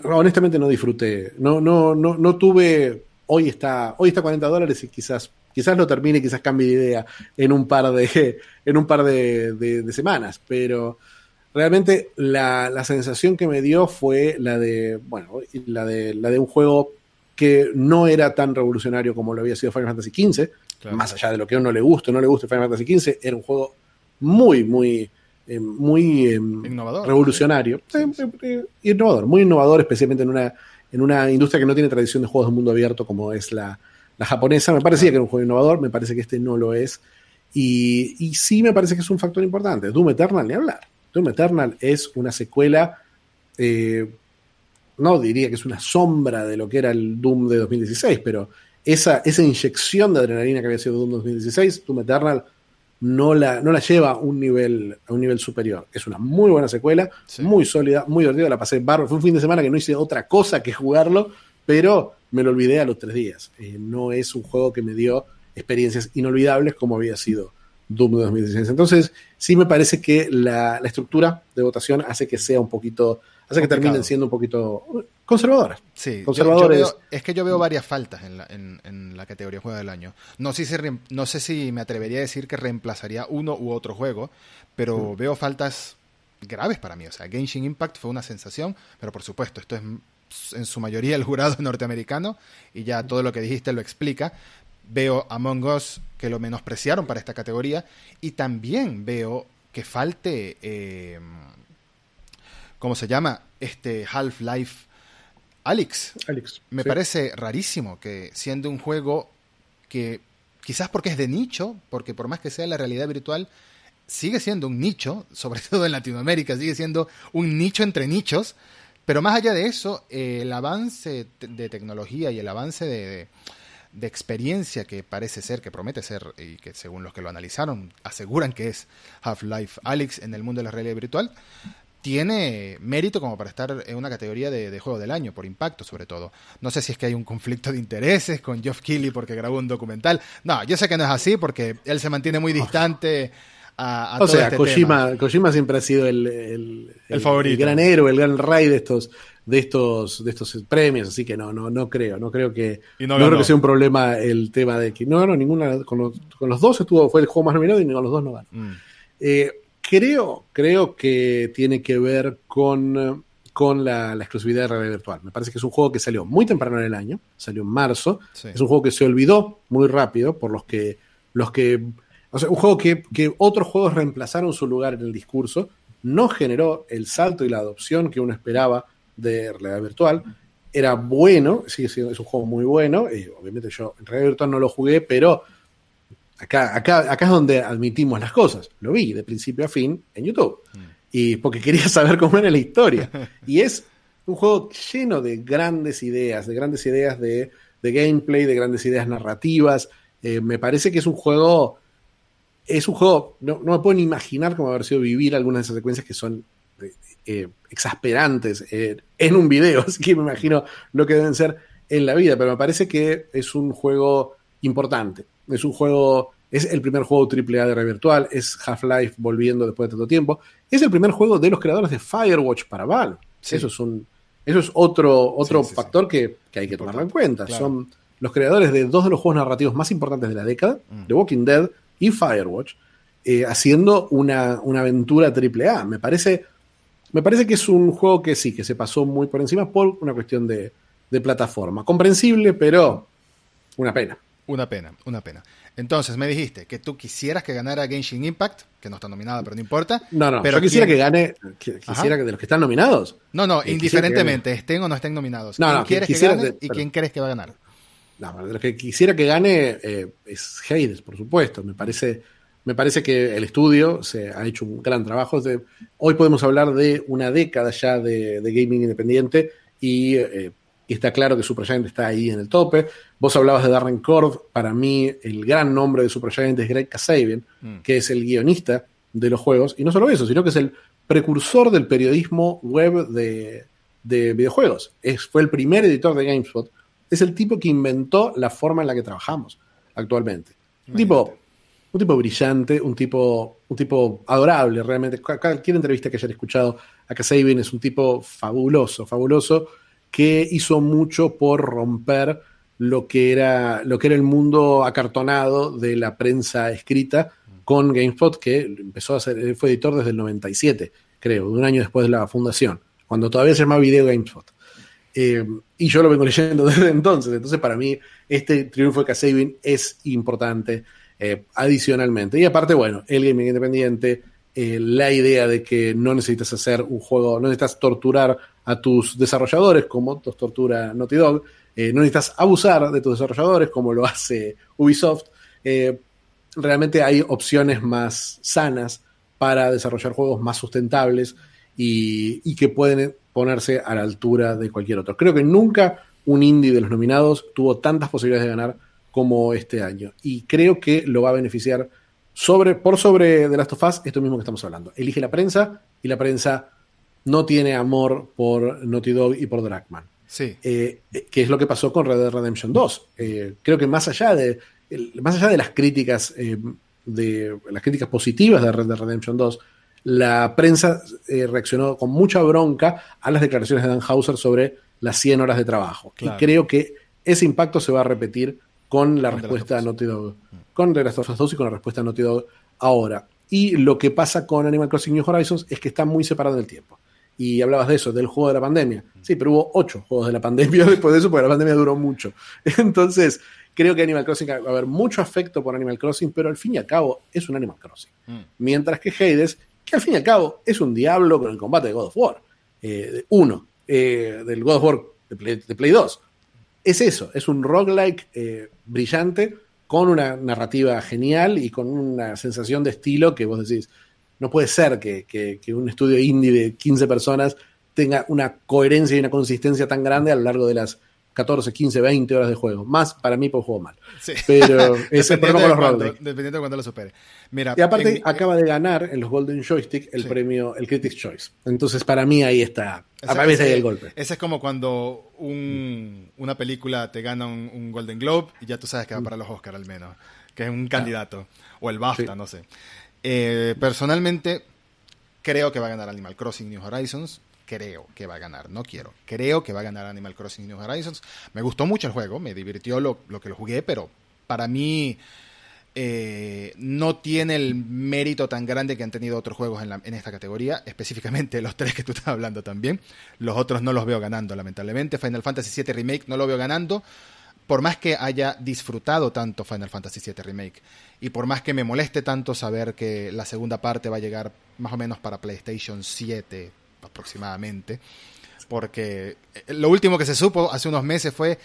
honestamente no disfruté. No, no, no, no tuve. Hoy está, hoy está 40 dólares y quizás, quizás lo termine, quizás cambie de idea en un par de, en un par de, semanas. Pero realmente la, la, sensación que me dio fue la de, bueno, la de, la de un juego que no era tan revolucionario como lo había sido Final Fantasy XV, más allá de lo que a uno le guste o no le guste Final Fantasy XV, era un juego muy, muy, eh, muy em, revolucionario. Eh, eh, innovador, muy innovador, especialmente en una, en una industria que no tiene tradición de juegos de mundo abierto como es la, japonesa. Me parecía que era un juego innovador, me parece que este no lo es. Y, y sí me parece que es un factor importante. Doom Eternal, ni hablar. Doom Eternal es una secuela no diría que es una sombra de lo que era el Doom de 2016, pero esa, esa inyección de adrenalina que había sido Doom 2016, Doom Eternal no la, no la lleva a un, nivel, a un nivel superior. Es una muy buena secuela, muy sólida, muy divertida, la pasé barro. Fue un fin de semana que no hice otra cosa que jugarlo, pero me lo olvidé a los tres días. Eh, no es un juego que me dio experiencias inolvidables como había sido Doom 2016. Entonces, sí me parece que la, la estructura de votación hace que sea un poquito hace que terminen siendo un poquito conservadoras. Sí, conservadores. es que yo veo varias faltas en la, en, la categoría juego del año. No sé, si, no sé si me atrevería a decir que reemplazaría uno u otro juego, pero veo faltas graves para mí. O sea, Genshin Impact fue una sensación, pero por supuesto, esto es en su mayoría el jurado norteamericano y ya todo lo que dijiste lo explica. Veo Among Us que lo menospreciaron para esta categoría y también veo que falte eh, ¿cómo se llama? Este Half-Life Alex. Alex. Me parece rarísimo que siendo un juego que quizás porque es de nicho, porque por más que sea la realidad virtual, sigue siendo un nicho, sobre todo en Latinoamérica, sigue siendo un nicho entre nichos, pero más allá de eso, el avance de tecnología y el avance de, de, experiencia que parece ser, que promete ser, y que según los que lo analizaron, aseguran que es Half-Life Alex en el mundo de la realidad virtual, tiene mérito como para estar en una categoría de, juego del año, por impacto sobre todo. No sé si es que hay un conflicto de intereses con Geoff Keighley porque grabó un documental. No, yo sé que no es así porque él se mantiene muy distante a, o sea, este Kojima, Kojima siempre ha sido el, el, favorito. El gran héroe, el gran rey de estos, de estos, de estos premios, así que no, no, no creo, no creo que, no, creo que sea un problema el tema de que no, no, ninguna, con los, con los dos estuvo, fue el juego más nominado y con los dos no ganó. Mm. Eh, creo, creo que tiene que ver con, con la, exclusividad de realidad virtual. Me parece que es un juego que salió muy temprano en el año, salió en marzo, es un juego que se olvidó muy rápido por los que, los que o sea, un juego que, otros juegos reemplazaron su lugar en el discurso, no generó el salto y la adopción que uno esperaba de realidad virtual. Era bueno, sí, es un juego muy bueno. obviamente yo en realidad virtual no lo jugué, pero acá, acá, acá es donde admitimos las cosas. Lo vi de principio a fin en YouTube. Mm. Y porque quería saber cómo era la historia. y es un juego lleno de grandes ideas, de grandes ideas de, gameplay, de grandes ideas narrativas. Eh, me parece que es un juego es un juego, no, me puedo ni imaginar cómo haber sido vivir algunas de esas secuencias que son eh, eh, exasperantes eh, en un video, así que me imagino lo que deben ser en la vida, pero me parece que es un juego importante, es un juego, es el primer juego AAA de red virtual, es Half-Life volviendo después de tanto tiempo, es el primer juego de los creadores de Firewatch para Valve, eso es un, eso es otro, otro factor Que, hay que tomarlo en cuenta, son los creadores de dos de los juegos narrativos más importantes de la década, mm. The Walking Dead y Firewatch eh, haciendo una, aventura triple A. Me parece, me parece que es un juego que sí, que se pasó muy por encima por una cuestión de, plataforma. Comprensible, pero una pena. Una pena, una pena. Entonces, me dijiste que tú quisieras que ganara Genshin Impact, que no está nominada, pero no importa. No, no, pero yo quisiera que gane, quisiera que de los que están nominados. No, no, indiferentemente, estén o no estén nominados. No, no, quieres que gane y quién crees que va a ganar? No, de lo que quisiera que gane eh, es Hades, por supuesto. Me parece, me parece que el estudio se ha hecho un gran trabajo. hoy podemos hablar de una década ya de, gaming independiente eh, y, está claro que Supergiant está ahí en el tope. Vos hablabas de Darren Cord. Para mí, el gran nombre de Supergiant es Greg Kasabian, mm. que es el guionista de los juegos. Y no solo eso, sino que es el precursor del periodismo web de, videojuegos. Es, fue el primer editor de GameSpot es el tipo que inventó la forma en la que trabajamos actualmente. Un tipo, un tipo brillante, un tipo, un tipo adorable, realmente. Cualquier entrevista que hayan escuchado a Kasabian es un tipo fabuloso, fabuloso, que hizo mucho por romper lo que era, lo que era el mundo acartonado de la prensa escrita con GameSpot, que empezó a ser, fue editor desde el 97, creo, un año después de la fundación, cuando todavía se llamaba Video GameSpot. Eh, y yo lo vengo leyendo desde entonces. Entonces, para mí, este triunfo de Kasabin es importante eh, adicionalmente. Y aparte, bueno, el gaming independiente, eh, la idea de que no necesitas hacer un juego, no necesitas torturar a tus desarrolladores como los tortura Naughty Dog, no necesitas abusar de tus desarrolladores como lo hace Ubisoft. realmente hay opciones más sanas para desarrollar juegos más sustentables y, que pueden ponerse a la altura de cualquier otro. Creo que nunca un indie de los nominados tuvo tantas posibilidades de ganar como este año. Y creo que lo va a beneficiar sobre, por sobre de Last of Us, esto mismo que estamos hablando. Elige la prensa y la prensa no tiene amor por Naughty Dog y por Dragman. Sí. Eh, que es lo que pasó con Red Dead Redemption 2. Eh, creo que más allá de, más allá de las críticas, eh, de las críticas positivas de Red Dead Redemption 2, la prensa eh, reaccionó con mucha bronca a las declaraciones de Dan Hauser sobre las 100 horas de trabajo. Y creo que ese impacto se va a repetir con la respuesta a Naughty Dog, con The Last of Us 2 y con la respuesta a Naughty Dog ahora. Y lo que pasa con Animal Crossing New Horizons es que está muy separado en el tiempo. Y hablabas de eso, del juego de la pandemia. Sí, pero hubo ocho juegos de la pandemia después de eso, porque la pandemia duró mucho. Entonces, creo que Animal Crossing va a haber mucho afecto por Animal Crossing, pero al fin y al cabo es un Animal Crossing. Mm. Mientras que Hades que al fin y al cabo es un diablo con el combate de God of War. Eh, uno, eh, del God of War de Play, 2. Es eso, es un roguelike eh, brillante con una narrativa genial y con una sensación de estilo que vos decís, no puede ser que, que un estudio indie de 15 personas tenga una coherencia y una consistencia tan grande a lo largo de las 14, 15, 20 horas de juego. Más para mí por juego mal. Pero es el problema con los Dependiendo de cuándo lo supere. Mira, y aparte acaba de ganar en los Golden Joystick el premio, el Critics Choice. Entonces para mí ahí está. A veces ahí el golpe. Ese es como cuando una película te gana un, Golden Globe y ya tú sabes que va mm. para los Oscars al menos. Que es un candidato. O el BAFTA, no sé. Eh, personalmente, creo que va a ganar Animal Crossing New Horizons. Creo que va a ganar, no quiero. Creo que va a ganar Animal Crossing New Horizons. Me gustó mucho el juego, me divirtió lo, que lo jugué, pero para mí eh, no tiene el mérito tan grande que han tenido otros juegos en, en, esta categoría, específicamente los tres que tú estás hablando también. Los otros no los veo ganando, lamentablemente. Final Fantasy VII Remake no lo veo ganando, por más que haya disfrutado tanto Final Fantasy VII Remake y por más que me moleste tanto saber que la segunda parte va a llegar más o menos para PlayStation 7 aproximadamente, porque lo último que se supo hace unos meses fue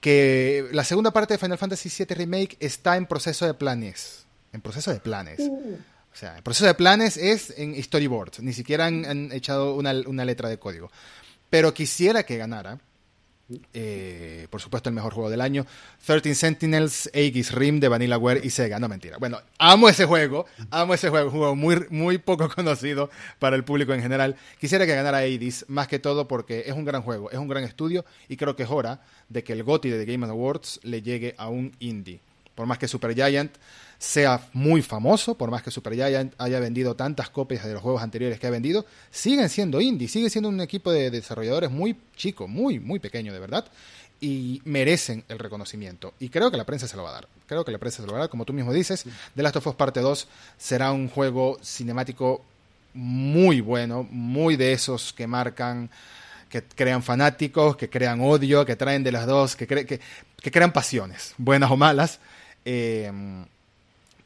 que la segunda parte de Final Fantasy VII Remake está en proceso de planes. En proceso de planes. O sea, el proceso de planes es en storyboards. Ni siquiera han, han echado una, una, letra de código. Pero quisiera que ganara. Eh, por supuesto, el mejor juego del año. 13 Sentinels, Aegis Rim de Vanillaware y Sega. No, mentira. Bueno, amo ese juego. Amo ese juego. Un juego muy, muy poco conocido para el público en general. Quisiera que ganara Aegis, más que todo porque es un gran juego, es un gran estudio y creo que es hora de que el GOTY de The Game Awards le llegue a un indie. Por más que Supergiant sea muy famoso, por más que Supergiant haya vendido tantas copias de los juegos anteriores que ha vendido, siguen siendo indie, sigue siendo un equipo de desarrolladores muy chico, muy, muy pequeño de verdad, y merecen el reconocimiento. Y creo que la prensa se lo va a dar. Creo que la prensa se lo va a dar, como tú mismo dices. The Last of Us Parte 2 será un juego cinemático muy bueno, muy de esos que marcan que crean fanáticos, que crean odio, que traen de las dos, que, cre que, que crean pasiones, buenas o malas. Eh,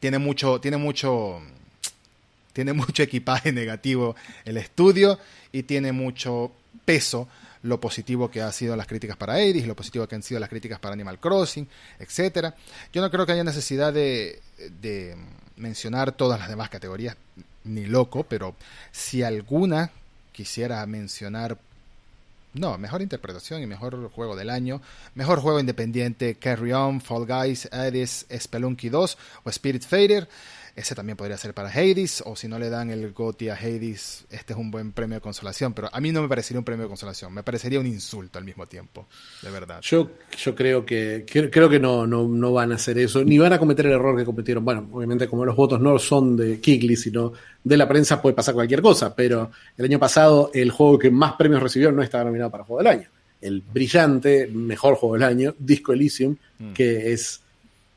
tiene mucho, tiene mucho, tiene mucho equipaje negativo el estudio y tiene mucho peso lo positivo que ha sido las críticas para Edis, lo positivo que han sido las críticas para Animal Crossing, etcétera. Yo no creo que haya necesidad de mencionar todas las demás categorías, ni loco, pero si alguna quisiera mencionar no, mejor interpretación y mejor juego del año. Mejor juego independiente, Carry On, Fall Guys, Hades, Spelunky 2 o Spirit Fader. Ese también podría ser para Hades, o si no le dan el GOTY a Hades, este es un buen premio de consolación, pero a mí no me parecería un premio de consolación, me parecería un insulto al mismo tiempo, de verdad. Yo, yo creo que creo que no, no, no van a hacer eso, ni van a cometer el error que cometieron. Bueno, obviamente como los votos no son de Kigli, sino de la prensa, puede pasar cualquier cosa, pero el año pasado el juego que más premios recibió no estaba nominado para Juego del Año. El brillante, mejor juego del año, Disco Elysium, mm. que es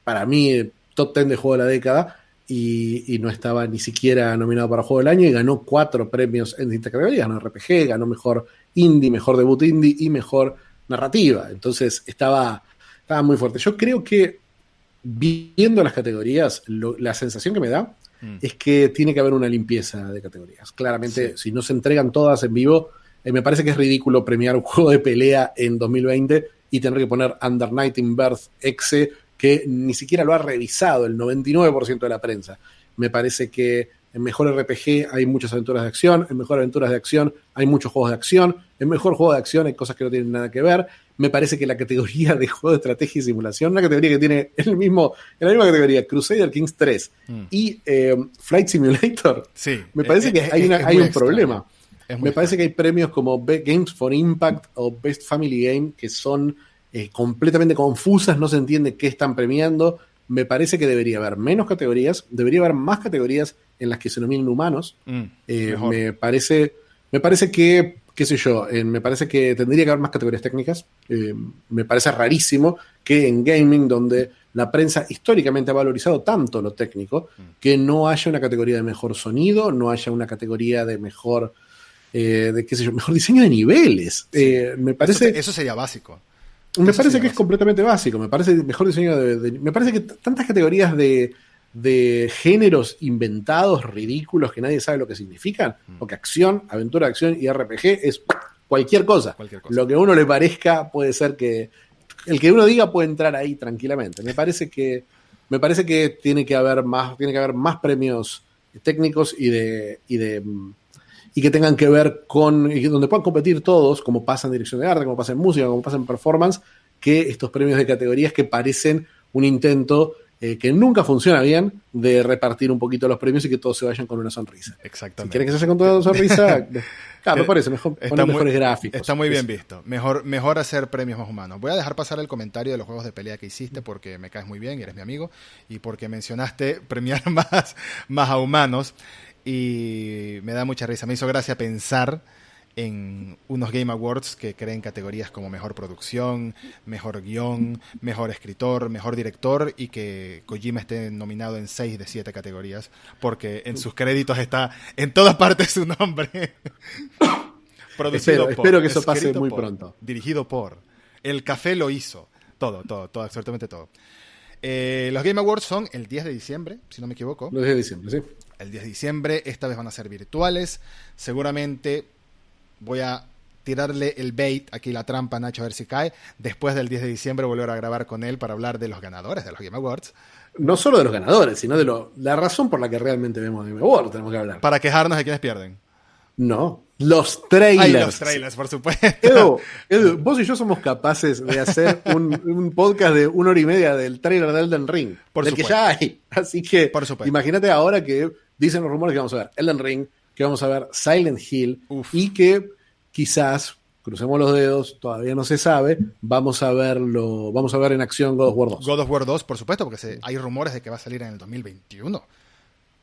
para mí top 10 de juego de la década, y, no estaba ni siquiera nominado para Juego del Año y ganó cuatro premios en distintas categorías. Ganó RPG, ganó mejor indie, mejor debut indie y mejor narrativa. Entonces estaba, estaba muy fuerte. Yo creo que viendo las categorías, la sensación que me da mm. es que tiene que haber una limpieza de categorías. Claramente, si no se entregan todas en vivo, eh, me parece que es ridículo premiar un juego de pelea en 2020 y tener que poner Under Night in Birth Exe que ni siquiera lo ha revisado el 99% de la prensa. Me parece que en Mejor RPG hay muchas aventuras de acción, en Mejor Aventuras de Acción hay muchos juegos de acción, en Mejor Juego de Acción hay cosas que no tienen nada que ver. Me parece que la categoría de juego de estrategia y simulación, una categoría que tiene el mismo, en la misma categoría, Crusader Kings 3 mm. y eh, Flight Simulator, sí, me parece que hay, hay un problema. Me parece que hay premios como Games for Impact o Best Family Game que son eh, completamente confusas, no se entiende qué están premiando. Me parece que debería haber menos categorías, debería haber más categorías en las que se nominen humanos. Mm, eh, me parece, me parece que, qué sé yo, eh, me parece que tendría que haber más categorías técnicas. me parece rarísimo que en gaming, donde la prensa históricamente ha valorizado tanto lo técnico, mm. que no haya una categoría de mejor sonido, no haya una categoría de mejor, de qué sé yo, mejor diseño de niveles. me parece. eso sería básico. Me parece que es completamente básico. Me parece mejor diseño de, me parece que tantas categorías de, de, géneros inventados, ridículos, que nadie sabe lo que significan, mm. porque acción, aventura, acción y RPG es cualquier cosa. Lo que a uno le parezca puede ser que el que uno diga puede entrar ahí tranquilamente. Me parece que me parece que tiene que haber más tiene que haber más premios técnicos y de y de y que tengan que ver con, y donde puedan competir todos, como pasa en dirección de arte, como pasa en música, como pasa en performance, que estos premios de categorías que parecen un intento eh, que nunca funciona bien, de repartir un poquito los premios y que todos se vayan con una sonrisa. Exactamente. Si quieren que se vayan con toda una sonrisa, claro, me parece mejor Está poner muy- mejores gráficos. Está muy bien visto. Mejor, mejor hacer premios más humanos. Voy a dejar pasar el comentario de los juegos de pelea que hiciste porque me caes muy bien y eres mi amigo. Y porque mencionaste premiar más, más a humanos. Y me da mucha risa. Me hizo gracia pensar en unos Game Awards que creen categorías como mejor producción, mejor guion, mejor escritor, mejor director y que Kojima esté nominado en seis de siete categorías porque en sus créditos está en todas partes su nombre. Producido Espero- por, espero que eso pase muy por, pronto. Dirigido por. El café lo hizo. Todo, todo, todo, absolutamente todo. Eh, los Game Awards son el 10 de diciembre, si no me equivoco. Los días de diciembre, sí. El 10 de diciembre, esta vez van a ser virtuales. Seguramente voy a tirarle el bait, aquí la trampa a Nacho a ver si cae. Después del 10 de diciembre volver a grabar con él para hablar de los ganadores de los Game Awards. No solo de los ganadores, sino de lo, la razón por la que realmente vemos Game Awards, tenemos que hablar. Para quejarnos de quienes pierden. No, los trailers. Ay, los trailers, por supuesto. Edu, Edu, vos y yo somos capaces de hacer un, un podcast de una hora y media del trailer de Elden Ring. Por del que ya hay. Así que imagínate ahora que dicen los rumores que vamos a ver Elden Ring, que vamos a ver Silent Hill Uf. y que quizás, crucemos los dedos, todavía no se sabe, vamos a verlo, vamos a ver en acción God of War 2. God of War 2, por supuesto, porque se- hay rumores de que va a salir en el 2021.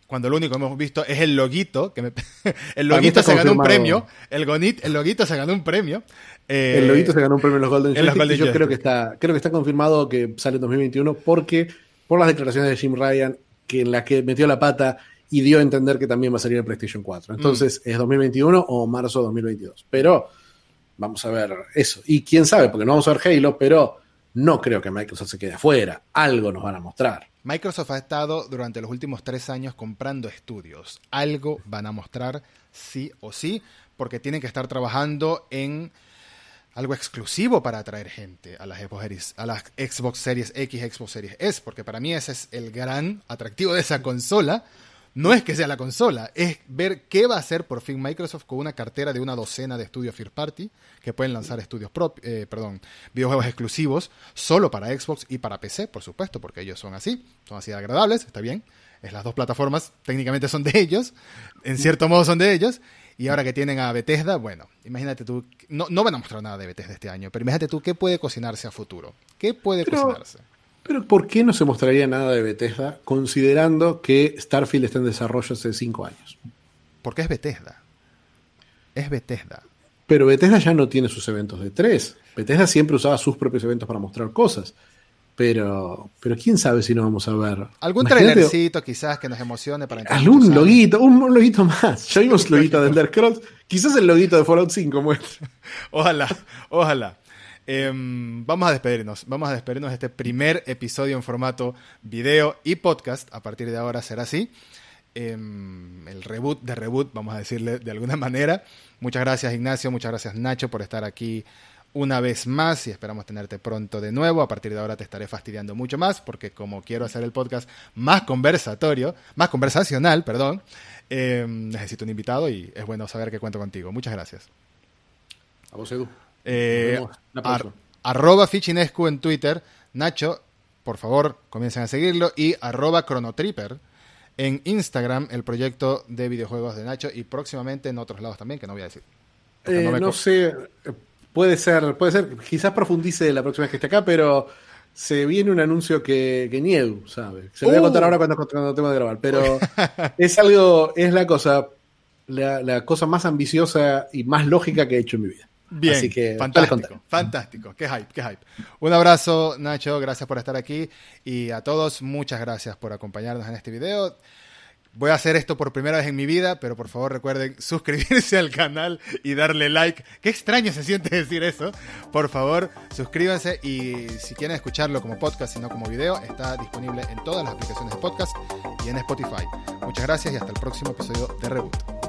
Cuando lo único que hemos visto es el loguito, que me- el loguito se ganó un premio, el, gonit, el loguito se ganó un premio. eh, El loguito se ganó un premio en los Golden en los Joystick Golden y yo creo que está, creo que está confirmado que sale en 2021 porque por las declaraciones de Jim Ryan que en la que metió la pata y dio a entender que también va a salir en PlayStation 4. Entonces, Mm. ¿es 2021 o marzo 2022? Pero vamos a ver eso. Y quién sabe, porque no vamos a ver Halo, pero no creo que Microsoft se quede afuera. Algo nos van a mostrar. Microsoft ha estado durante los últimos tres años comprando estudios. Algo van a mostrar sí o sí, porque tienen que estar trabajando en algo exclusivo para atraer gente a las Xbox Series, a las Xbox Series X, Xbox Series S, porque para mí ese es el gran atractivo de esa consola. No es que sea la consola, es ver qué va a hacer por fin Microsoft con una cartera de una docena de estudios first party que pueden lanzar estudios prop- eh, perdón, videojuegos exclusivos solo para Xbox y para PC, por supuesto, porque ellos son así, son así de agradables, está bien. Es las dos plataformas, técnicamente son de ellos, en cierto modo son de ellos. Y ahora que tienen a Bethesda, bueno, imagínate tú, no, no van a mostrar nada de Bethesda este año, pero imagínate tú qué puede cocinarse a futuro. ¿Qué puede Pero- cocinarse? Pero ¿por qué no se mostraría nada de Bethesda considerando que Starfield está en desarrollo hace cinco años? Porque es Bethesda. Es Bethesda. Pero Bethesda ya no tiene sus eventos de tres. Bethesda siempre usaba sus propios eventos para mostrar cosas. Pero, pero quién sabe si no vamos a ver. Algún Imagínate trailercito quizás que nos emocione para Algún loguito, un, un loguito más. Ya vimos loguito de Elder Scrolls. Quizás el loguito de Fallout 5 muestra. Ojalá, ojalá. Em, vamos a despedirnos. Vamos a despedirnos de este primer episodio en formato video y podcast. A partir de ahora será así. Em, el reboot de reboot, vamos a decirle de alguna manera. Muchas gracias Ignacio, muchas gracias Nacho por estar aquí una vez más y esperamos tenerte pronto de nuevo. A partir de ahora te estaré fastidiando mucho más porque como quiero hacer el podcast más conversatorio, más conversacional, perdón, em, necesito un invitado y es bueno saber que cuento contigo. Muchas gracias. A vos, Edu. Eh, ar- arroba Fichinescu en Twitter. Nacho, por favor, comiencen a seguirlo. Y arroba Chronotripper en Instagram, el proyecto de videojuegos de Nacho. Y próximamente en otros lados también, que no voy a decir. Eh, no sé, eh, puede ser, puede ser, quizás profundice la próxima vez que esté acá, pero se viene un anuncio que, que ni Edu sabe. Se lo voy a Uh. contar ahora cuando, cuando tengo de grabar, pero es algo, es la cosa, la, la cosa más ambiciosa y más lógica que he hecho en mi vida. Bien, Así que, fantástico, fantástico. Qué hype, qué hype. Un abrazo, Nacho, gracias por estar aquí. Y a todos, muchas gracias por acompañarnos en este video. Voy a hacer esto por primera vez en mi vida, pero por favor recuerden suscribirse al canal y darle like. Qué extraño se siente decir eso. Por favor, suscríbanse y si quieren escucharlo como podcast y no como video, está disponible en todas las aplicaciones de podcast y en Spotify. Muchas gracias y hasta el próximo episodio de Reboot.